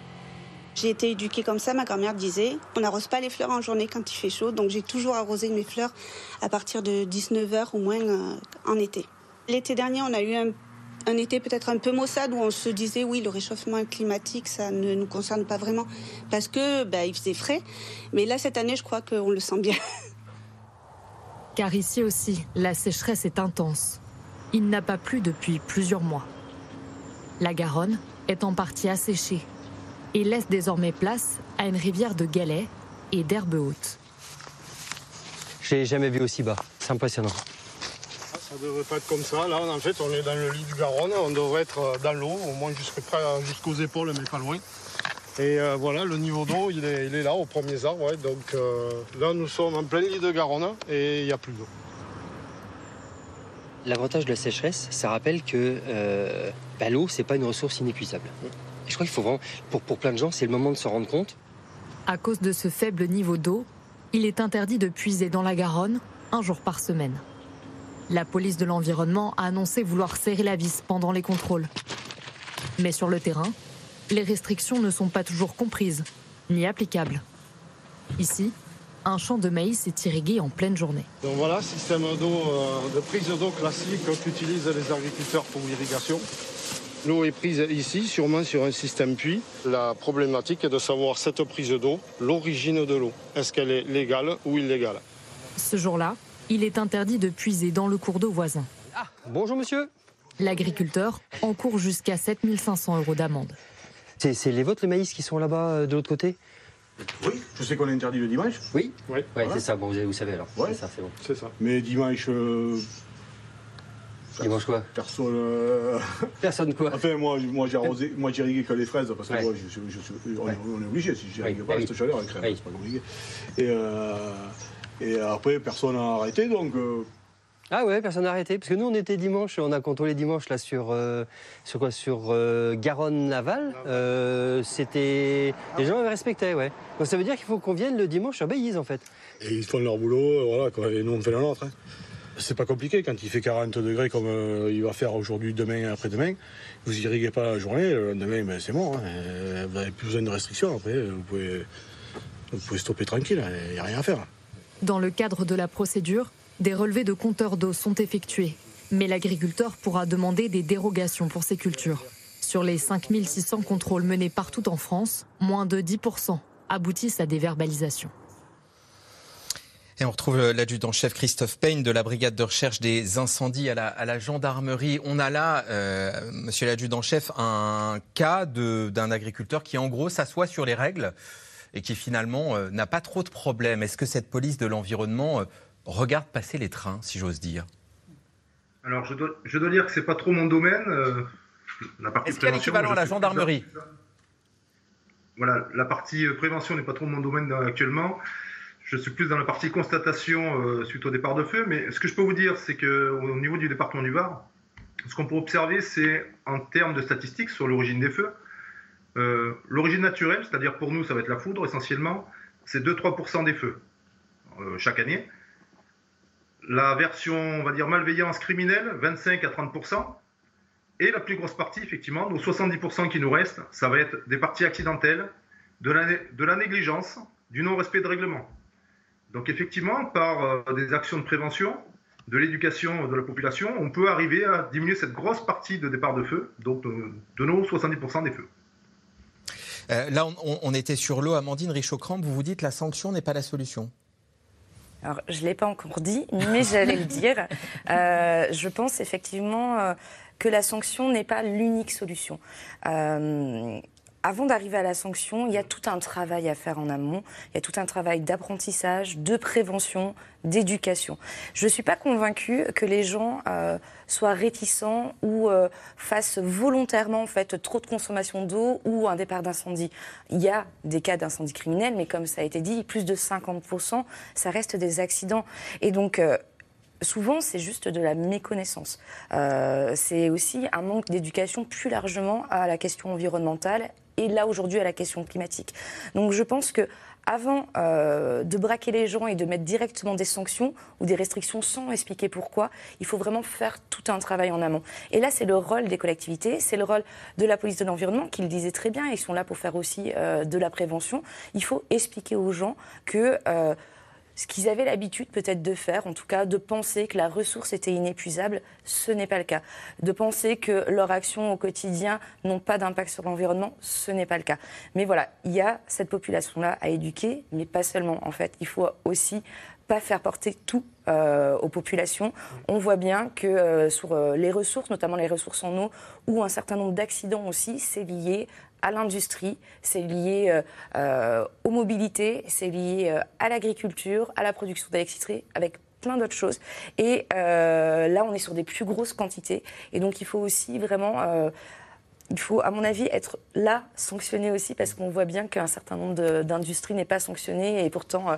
J'ai été éduquée comme ça, ma grand-mère disait, on n'arrose pas les fleurs en journée quand il fait chaud, donc j'ai toujours arrosé mes fleurs à partir de 19h au moins euh, en été. L'été dernier, on a eu un un été peut-être un peu maussade où on se disait oui le réchauffement climatique ça ne nous concerne pas vraiment parce que bah, il faisait frais mais là cette année je crois qu'on le sent bien. Car ici aussi la sécheresse est intense. Il n'a pas plu depuis plusieurs mois. La Garonne est en partie asséchée et laisse désormais place à une rivière de galets et d'herbes hautes. J'ai jamais vu aussi bas, c'est impressionnant. Ça devrait pas être comme ça. Là, en fait, on est dans le lit du Garonne. On devrait être euh, dans l'eau, au moins jusqu'aux épaules, mais pas loin. Et euh, voilà, le niveau d'eau, il est, là, au premier arbre. Donc euh, là, nous sommes en plein lit de Garonne et il n'y a plus d'eau. L'avantage de la sécheresse, ça rappelle que euh, bah, l'eau, c'est pas une ressource inépuisable. je crois qu'il faut vraiment, pour, pour plein de gens, c'est le moment de se rendre compte. À cause de ce faible niveau d'eau, il est interdit de puiser dans la Garonne un jour par semaine. La police de l'environnement a annoncé vouloir serrer la vis pendant les contrôles. Mais sur le terrain, les restrictions ne sont pas toujours comprises ni applicables. Ici, un champ de maïs est irrigué en pleine journée. Donc voilà, système d'eau, euh, de prise d'eau classique qu'utilisent les agriculteurs pour l'irrigation. L'eau est prise ici, sûrement sur un système puits. La problématique est de savoir cette prise d'eau, l'origine de l'eau. Est-ce qu'elle est légale ou illégale? Ce jour-là, il est interdit de puiser dans le cours d'eau voisin. Ah, bonjour monsieur. L'agriculteur encourt jusqu'à 7500 euros d'amende. C'est les vôtres, les maïs, qui sont là-bas euh, de l'autre côté? Oui, je sais qu'on est interdit le dimanche. Oui Oui, c'est ça, bon, vous, savez alors. Ouais. C'est ça, c'est bon. C'est ça. Mais dimanche. Euh... Dimanche quoi? Personne. Euh... Personne quoi? Enfin, moi, moi j'ai arrosé, moi j'ai irrigué que les fraises parce que moi, je, je, on, est obligé. Si j'irrigue pas, cette chaleur, elle crève, c'est pas compliqué. Et. Euh... Et après, personne n'a arrêté, donc. Euh, ah ouais, personne n'a arrêté. Parce que nous, on était dimanche, on a contrôlé dimanche là sur, euh, sur quoi? Sur euh, Garonne-Laval. C'était. Les gens respectaient, ouais. Donc ça veut dire qu'il faut qu'on vienne le dimanche à Bayise, en fait. Et ils font leur boulot, voilà, quoi, et nous, on fait le nôtre. Hein. C'est pas compliqué quand il fait 40 degrés comme il va faire aujourd'hui, demain, après-demain. Vous irriguez pas la journée, le lendemain, ben, c'est bon. Hein. Vous n'avez plus besoin de restrictions. Après, vous pouvez, vous pouvez stopper tranquille, il n'y a rien à faire. Dans le cadre de la procédure, des relevés de compteurs d'eau sont effectués, mais l'agriculteur pourra demander des dérogations pour ses cultures. Sur les 5600 contrôles menés partout en France, moins de 10% aboutissent à des verbalisations. Et on retrouve l'adjudant-chef Christophe Payne de la brigade de recherche des incendies à la, gendarmerie. On a là, euh, monsieur l'adjudant-chef, un cas d'un agriculteur qui en gros s'assoit sur les règles et qui finalement euh, n'a pas trop de problèmes. Est-ce que cette police de l'environnement euh, regarde passer les trains, si j'ose dire? Alors, je dois, je dois, dire que c'est pas trop mon domaine. Euh, Est-ce qu'il y a l'équivalent à la gendarmerie? Voilà, la partie prévention n'est pas trop mon domaine actuellement. Je suis plus dans la partie constatation suite au départ de feu. Mais ce que je peux vous dire, c'est qu'au niveau du département du Var, ce qu'on peut observer, c'est en termes de statistiques sur l'origine des feux, euh, l'origine naturelle, c'est-à-dire pour nous, ça va être la foudre essentiellement, c'est 2-3% des feux euh, chaque année. La version, on va dire, malveillance criminelle, 25 à 30%. Et la plus grosse partie, effectivement, nos 70% qui nous restent, ça va être des parties accidentelles, de la, négligence, du non-respect de règlement. Donc effectivement, par euh, des actions de prévention, de l'éducation de la population, on peut arriver à diminuer cette grosse partie de départ de feu, donc de nos 70% des feux. Euh, là, on, était sur l'eau. Amandine Richaud-Cramp, vous vous dites la sanction n'est pas la solution alors, je ne l'ai pas encore dit, mais j'allais le dire. Euh, je pense effectivement euh, que la sanction n'est pas l'unique solution. Euh, avant d'arriver à la sanction, il y a tout un travail à faire en amont. Il y a tout un travail d'apprentissage, de prévention, d'éducation. Je ne suis pas convaincue que les gens euh, soient réticents ou euh, fassent volontairement en fait, trop de consommation d'eau ou un départ d'incendie. Il y a des cas d'incendie criminel, mais comme ça a été dit, plus de 50%, ça reste des accidents. Et donc, euh, souvent, c'est juste de la méconnaissance. C'est aussi un manque d'éducation plus largement à la question environnementale et là aujourd'hui à la question climatique. Donc je pense que avant euh, de braquer les gens et de mettre directement des sanctions ou des restrictions sans expliquer pourquoi, il faut vraiment faire tout un travail en amont. Et là, c'est le rôle des collectivités, c'est le rôle de la police de l'environnement, qui le disait très bien, ils sont là pour faire aussi euh, de la prévention. Il faut expliquer aux gens que euh, ce qu'ils avaient l'habitude peut-être de faire, en tout cas de penser que la ressource était inépuisable, ce n'est pas le cas. De penser que leurs actions au quotidien n'ont pas d'impact sur l'environnement, ce n'est pas le cas. Mais voilà, il y a cette population-là à éduquer, mais pas seulement en fait. Il faut aussi pas faire porter tout euh, aux populations. On voit bien que euh, sur euh, les ressources, notamment les ressources en eau, ou un certain nombre d'accidents aussi, c'est lié à l'industrie, c'est lié euh, euh, aux mobilités, c'est lié euh, à l'agriculture, à la production d'électricité, avec plein d'autres choses. Et là, on est sur des plus grosses quantités. Et donc, il faut aussi vraiment il faut, à mon avis, être là, sanctionné aussi, parce qu'on voit bien qu'un certain nombre d'industries n'est pas sanctionné et pourtant euh,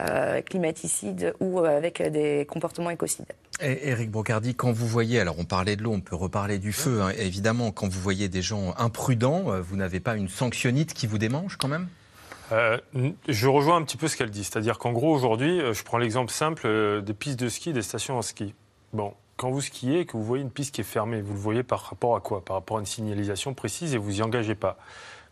euh, climaticide ou euh, avec des comportements écocides. Éric Brocardi, quand vous voyez, alors on parlait de l'eau, on peut reparler du feu, hein, évidemment, quand vous voyez des gens imprudents, vous n'avez pas une sanctionnite qui vous démange quand même? Je rejoins un petit peu ce qu'elle dit, c'est-à-dire qu'en gros aujourd'hui, je prends l'exemple simple des pistes de ski, des stations en ski. Bon, quand vous skiez et que vous voyez une piste qui est fermée, vous le voyez par rapport à quoi? Par rapport à une signalisation précise et vous y engagez pas.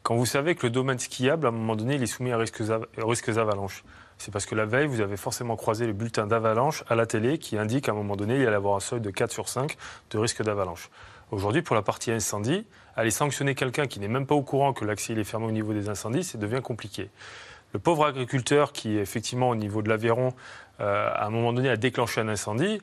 Quand vous savez que le domaine skiable, à un moment donné, il est soumis à risques, risques avalanches, c'est parce que la veille, vous avez forcément croisé le bulletin d'avalanche à la télé qui indique à un moment donné, il y avoir un seuil de 4 sur 5 de risque d'avalanche. Aujourd'hui, pour la partie incendie, aller sanctionner quelqu'un qui n'est même pas au courant que l'accès est fermé au niveau des incendies, ça devient compliqué. Le pauvre agriculteur qui, effectivement, au niveau de l'Aveyron, euh, à un moment donné, a déclenché un incendie,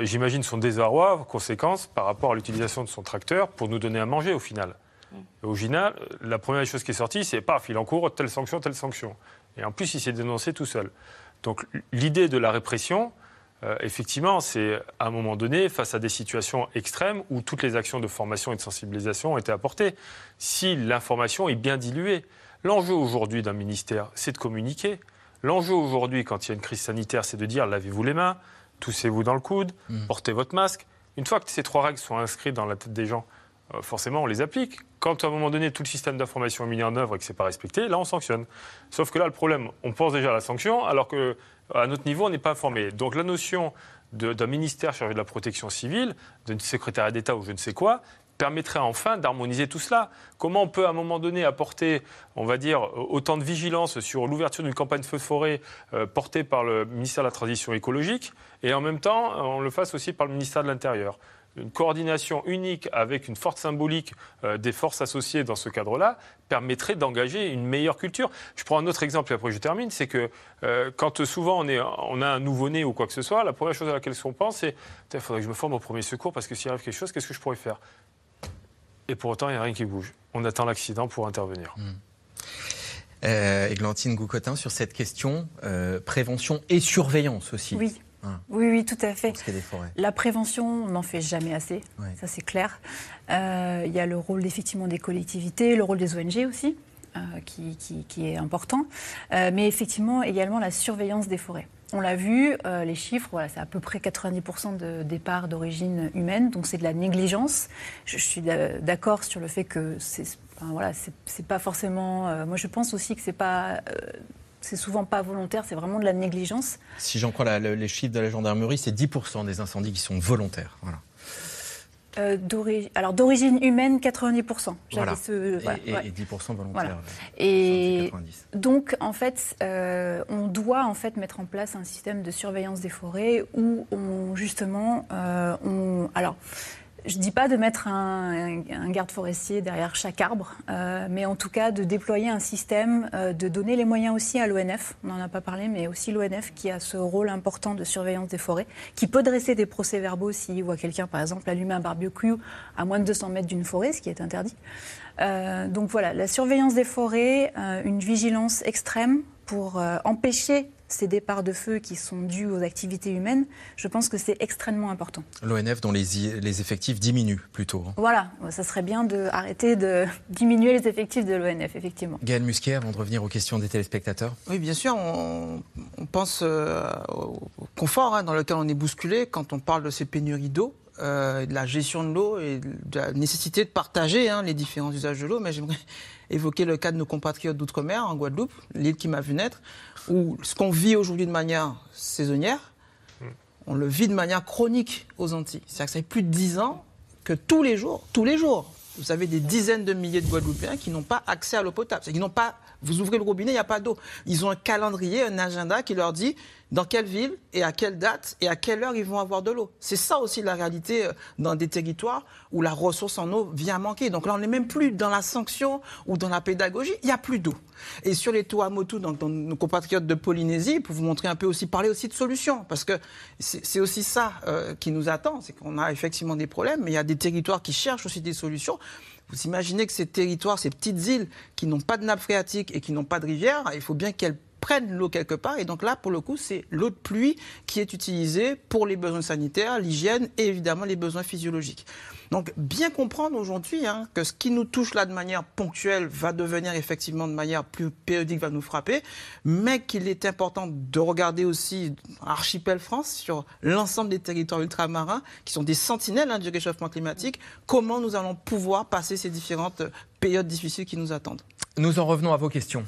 j'imagine son désarroi, conséquence, par rapport à l'utilisation de son tracteur pour nous donner à manger au final. Mm. Au final, la première chose qui est sortie, c'est paf, il encourt telle sanction, telle sanction. Et en plus, il s'est dénoncé tout seul. Donc l'idée de la répression, euh, effectivement, c'est à un moment donné, face à des situations extrêmes où toutes les actions de formation et de sensibilisation ont été apportées. Si l'information est bien diluée, l'enjeu aujourd'hui d'un ministère, c'est de communiquer. L'enjeu aujourd'hui, quand il y a une crise sanitaire, c'est de dire lavez-vous les mains, toussez-vous dans le coude, hmm. portez votre masque. Une fois que ces trois règles sont inscrites dans la tête des gens, euh, forcément, on les applique. Quand à un moment donné, tout le système d'information est mis en œuvre et que ce n'est pas respecté, là, on sanctionne. Sauf que là, le problème, on pense déjà à la sanction, alors qu'à notre niveau, on n'est pas informé. Donc la notion d'un ministère chargé de la protection civile, d'un secrétaire d'État ou je ne sais quoi, permettrait enfin d'harmoniser tout cela. Comment on peut à un moment donné apporter, on va dire, autant de vigilance sur l'ouverture d'une campagne feu de forêt euh, portée par le ministère de la Transition écologique et en même temps on le fasse aussi par le ministère de l'Intérieur une coordination unique avec une forte symbolique euh, des forces associées dans ce cadre-là permettrait d'engager une meilleure culture. Je prends un autre exemple et après je termine, c'est que euh, quand souvent on, on a un nouveau-né ou quoi que ce soit, la première chose à laquelle on pense, c'est il faudrait que je me forme au premier secours parce que s'il arrive quelque chose, qu'est-ce que je pourrais faire? Et pour autant, il n'y a rien qui bouge. On attend l'accident pour intervenir. Hmm. Euh, Églantine Goucotin, sur cette question, euh, prévention et surveillance aussi. Oui. Hein. Oui, oui, tout à fait. La prévention, on n'en fait jamais assez, ça c'est clair. Euh, il y a le rôle effectivement des collectivités, le rôle des ONG aussi, qui, qui, est important, mais effectivement également la surveillance des forêts. On l'a vu, euh, les chiffres, voilà, c'est à peu près 90% de départs d'origine humaine, donc c'est de la négligence. Je, suis d'accord sur le fait que c'est voilà, c'est pas forcément. Euh, moi, je pense aussi que c'est pas. Euh, c'est souvent pas volontaire, c'est vraiment de la négligence. Si j'en crois les chiffres de la gendarmerie, c'est 10% des incendies qui sont volontaires. Voilà. Euh, alors d'origine humaine, 90%. Voilà. Ce, et, 10% volontaire. Et donc, en fait, euh, on doit en fait mettre en place un système de surveillance des forêts où on, justement, euh, on, alors, je ne dis pas de mettre un, garde forestier derrière chaque arbre, euh, mais en tout cas de déployer un système, euh, de donner les moyens aussi à l'ONF, on n'en a pas parlé, mais aussi l'ONF qui a ce rôle important de surveillance des forêts, qui peut dresser des procès-verbaux s'il voit quelqu'un, par exemple, allumer un barbecue à moins de 200 mètres d'une forêt, ce qui est interdit. Euh, donc voilà, la surveillance des forêts, une vigilance extrême pour empêcher ces départs de feu qui sont dus aux activités humaines, je pense que c'est extrêmement important. L'ONF dont les, les, effectifs diminuent plutôt. Hein. Voilà, ça serait bien d'arrêter de, diminuer les effectifs de l'ONF, effectivement. Gaël Musquet, avant de revenir aux questions des téléspectateurs. Oui, bien sûr, on, pense euh, au confort hein, dans lequel on est bousculé quand on parle de ces pénuries d'eau. Euh, de la gestion de l'eau et de la nécessité de partager hein, les différents usages de l'eau. Mais j'aimerais évoquer le cas de nos compatriotes d'outre-mer, en Guadeloupe, l'île qui m'a vu naître, où ce qu'on vit aujourd'hui de manière saisonnière, hmm. on le vit de manière chronique aux Antilles. C'est-à-dire que ça fait plus de dix ans que tous les jours, tous les jours, vous avez des dizaines de milliers de Guadeloupéens qui n'ont pas accès à l'eau potable. N'ont pas, vous ouvrez le robinet, il n'y a pas d'eau. Ils ont un calendrier, un agenda qui leur dit dans quelle ville et à quelle date et à quelle heure ils vont avoir de l'eau. C'est ça aussi la réalité euh, dans des territoires où la ressource en eau vient manquer. Donc là, on n'est même plus dans la sanction ou dans la pédagogie, il n'y a plus d'eau. Et sur les Tuamotu, donc dans nos compatriotes de Polynésie, pour vous montrer un peu aussi, parler aussi de solutions, parce que c'est aussi ça euh, qui nous attend, c'est qu'on a effectivement des problèmes, mais il y a des territoires qui cherchent aussi des solutions. Vous imaginez que ces territoires, ces petites îles qui n'ont pas de nappe phréatique et qui n'ont pas de rivière, il faut bien qu'elles prennent l'eau quelque part. Et donc là, pour le coup, c'est l'eau de pluie qui est utilisée pour les besoins sanitaires, l'hygiène et évidemment les besoins physiologiques. Donc bien comprendre aujourd'hui hein, que ce qui nous touche là de manière ponctuelle va devenir effectivement de manière plus périodique, va nous frapper, mais qu'il est important de regarder aussi Archipel France sur l'ensemble des territoires ultramarins qui sont des sentinelles hein, du réchauffement climatique, comment nous allons pouvoir passer ces différentes périodes difficiles qui nous attendent? Nous en revenons à vos questions.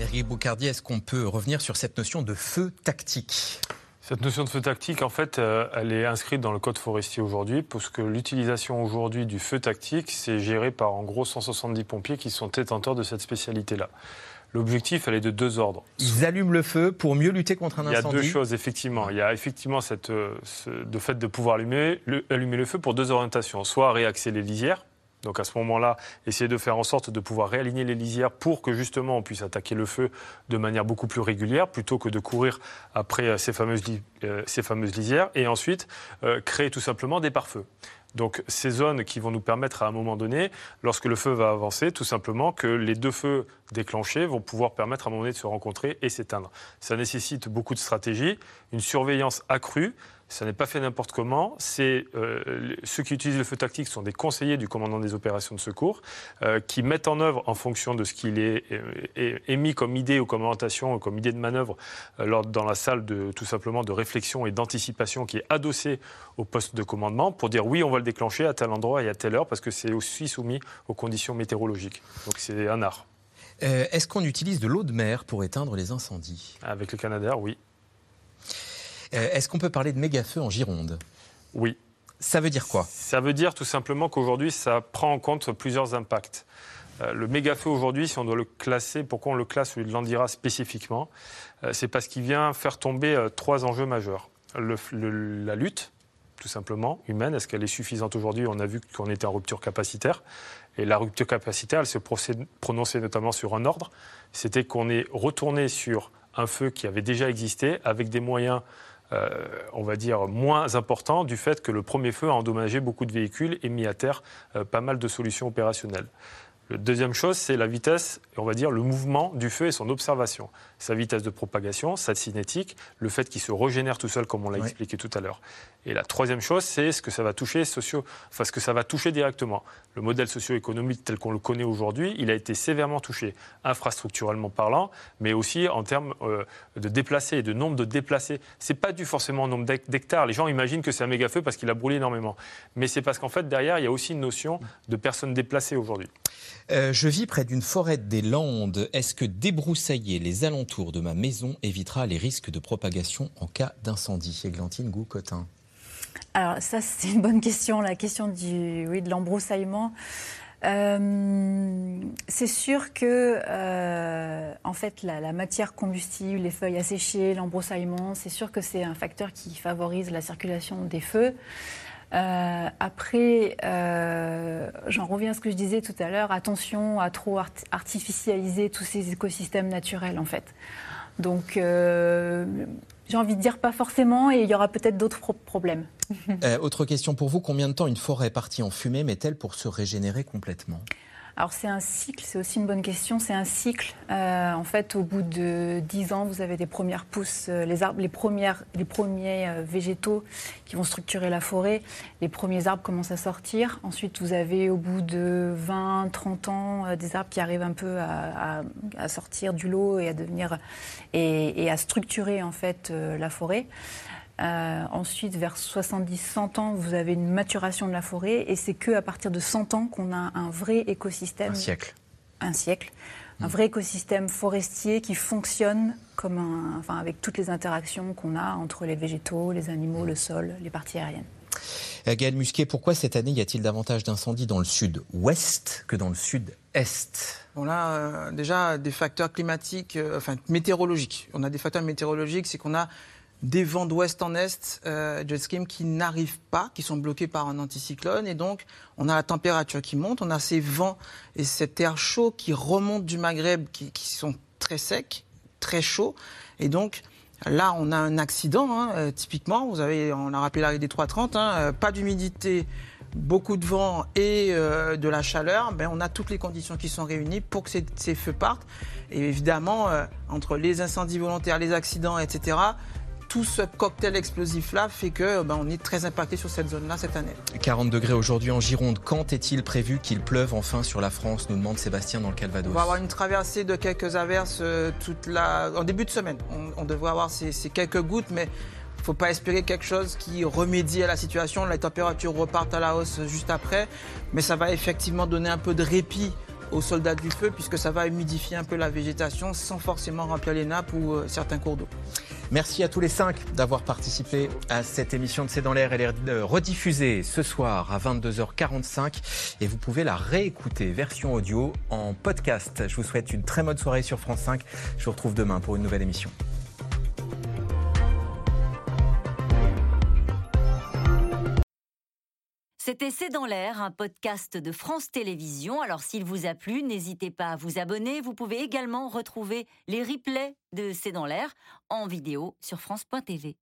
Eric Boucardier, est-ce qu'on peut revenir sur cette notion de feu tactique cette notion de feu tactique, en fait, euh, elle est inscrite dans le code forestier aujourd'hui, parce que l'utilisation aujourd'hui du feu tactique, c'est géré par en gros 170 pompiers qui sont détenteurs de cette spécialité-là. L'objectif, elle est de deux ordres. Ils allument le feu pour mieux lutter contre un incendie. Il y a deux choses, effectivement. Il y a effectivement cette, euh, ce, de fait de pouvoir allumer le, allumer le feu pour deux orientations. Soit réaxer les lisières, donc à ce moment-là, essayer de faire en sorte de pouvoir réaligner les lisières pour que justement on puisse attaquer le feu de manière beaucoup plus régulière plutôt que de courir après euh, ces fameuses, euh, ces fameuses lisières et ensuite euh, créer tout simplement des pare-feux. Donc ces zones qui vont nous permettre à un moment donné, lorsque le feu va avancer, tout simplement que les deux feux déclenchés vont pouvoir permettre à un moment donné de se rencontrer et s'éteindre. Ça nécessite beaucoup de stratégie, une surveillance accrue. Ça n'est pas fait n'importe comment. C'est euh, ceux qui utilisent le feu tactique sont des conseillers du commandant des opérations de secours euh, qui mettent en œuvre en fonction de ce qu'il est, euh, émis comme idée ou comme orientation ou comme idée de manœuvre lors, dans la salle de tout simplement de réflexion et d'anticipation qui est adossée au poste de commandement pour dire oui on va le déclencher à tel endroit et à telle heure parce que c'est aussi soumis aux conditions météorologiques. Donc c'est un art. Est-ce qu'on utilise de l'eau de mer pour éteindre les incendies? Avec le Canadair, oui. Euh, est-ce qu'on peut parler de méga-feu en Gironde? Oui. Ça veut dire quoi? Ça veut dire tout simplement qu'aujourd'hui, ça prend en compte plusieurs impacts. Euh, le méga-feu aujourd'hui, si on doit le classer, pourquoi on le classe, de l'Andira spécifiquement euh, C'est parce qu'il vient faire tomber trois enjeux majeurs. la lutte, tout simplement, humaine, est-ce qu'elle est suffisante aujourd'hui? On a vu qu'on était en rupture capacitaire. Et la rupture capacitaire, elle se prononçait notamment sur un ordre. C'était qu'on est retourné sur un feu qui avait déjà existé avec des moyens euh, on va dire, moins important du fait que le premier feu a endommagé beaucoup de véhicules et mis à terre euh, pas mal de solutions opérationnelles. La deuxième chose, c'est la vitesse, on va dire le mouvement du feu et son observation. Sa vitesse de propagation, sa cinétique, le fait qu'il se régénère tout seul, comme on l'a expliqué tout à l'heure. Et la troisième chose, c'est ce que ça va toucher socio, enfin ce que ça va toucher directement. Le modèle socio-économique tel qu'on le connaît aujourd'hui, il a été sévèrement touché, infrastructurellement parlant, mais aussi en termes euh, de déplacés, de nombre de déplacés. C'est pas dû forcément au nombre d'hectares. Les gens imaginent que c'est un méga feu parce qu'il a brûlé énormément, mais c'est parce qu'en fait derrière, il y a aussi une notion de personnes déplacées aujourd'hui. Euh, je vis près d'une forêt des Landes. Est-ce que débroussailler les alentours de ma maison évitera les risques de propagation en cas d'incendie? Églantine Goucotin. Alors ça, c'est une bonne question, la question du, de l'embroussaillement. Euh, c'est sûr que, euh, en fait, la, matière combustible, les feuilles asséchées, l'embroussaillement, c'est sûr que c'est un facteur qui favorise la circulation des feux. Euh, après, euh, j'en reviens à ce que je disais tout à l'heure, attention à trop artificialiser tous ces écosystèmes naturels, en fait. Donc, j'ai envie de dire pas forcément, et il y aura peut-être d'autres problèmes. autre question pour vous, combien de temps une forêt partie en fumée met-elle pour se régénérer complètement? Alors c'est un cycle, c'est aussi une bonne question, c'est un cycle. Euh, en fait, au bout de 10 ans, vous avez des premières pousses, euh, les arbres, les, premiers euh, végétaux qui vont structurer la forêt, les premiers arbres commencent à sortir. Ensuite, vous avez au bout de 20, 30 ans des arbres qui arrivent un peu à, sortir du lot et à devenir et à structurer en fait la forêt. Euh, ensuite, vers 70-100 ans, vous avez une maturation de la forêt et c'est que à partir de 100 ans qu'on a un vrai écosystème. Un siècle. Un siècle. Un vrai écosystème forestier qui fonctionne comme un, enfin, avec toutes les interactions qu'on a entre les végétaux, les animaux, le sol, les parties aériennes. Euh, Gaël Musquet, pourquoi cette année y a-t-il davantage d'incendies dans le sud-ouest que dans le sud-est? On a euh, déjà des facteurs climatiques, enfin météorologiques. On a des facteurs météorologiques, c'est qu'on a des vents d'ouest en est, euh, jet stream, qui n'arrivent pas, qui sont bloqués par un anticyclone. Et donc, on a la température qui monte, on a ces vents et cet air chaud qui remonte du Maghreb, qui, sont très secs, très chauds. Et donc, là, on a un accident, hein, euh, typiquement. Vous avez, on a rappelé l'arrêt des 330, hein, euh, pas d'humidité, beaucoup de vent et euh, de la chaleur, ben, on a toutes les conditions qui sont réunies pour que ces feux partent. Et évidemment, entre les incendies volontaires, les accidents, etc., tout ce cocktail explosif-là fait que ben, on est très impacté sur cette zone-là cette année. 40 degrés aujourd'hui en Gironde. Quand est-il prévu qu'il pleuve enfin sur la France nous demande Sébastien dans le Calvados. On va avoir une traversée de quelques averses euh, toute la... en début de semaine. On, devrait avoir ces, quelques gouttes, mais il ne faut pas espérer quelque chose qui remédie à la situation. Les températures repartent à la hausse juste après, mais ça va effectivement donner un peu de répit aux soldats du feu, puisque ça va humidifier un peu la végétation sans forcément remplir les nappes ou euh, certains cours d'eau. Merci à tous les cinq d'avoir participé à cette émission de C'est dans l'air. Elle est euh, rediffusée ce soir à 22h45 et vous pouvez la réécouter version audio en podcast. Je vous souhaite une très bonne soirée sur France 5. Je vous retrouve demain pour une nouvelle émission. C'était C'est dans l'air, un podcast de France Télévisions. Alors s'il vous a plu, n'hésitez pas à vous abonner. Vous pouvez également retrouver les replays de C'est dans l'air en vidéo sur France.tv.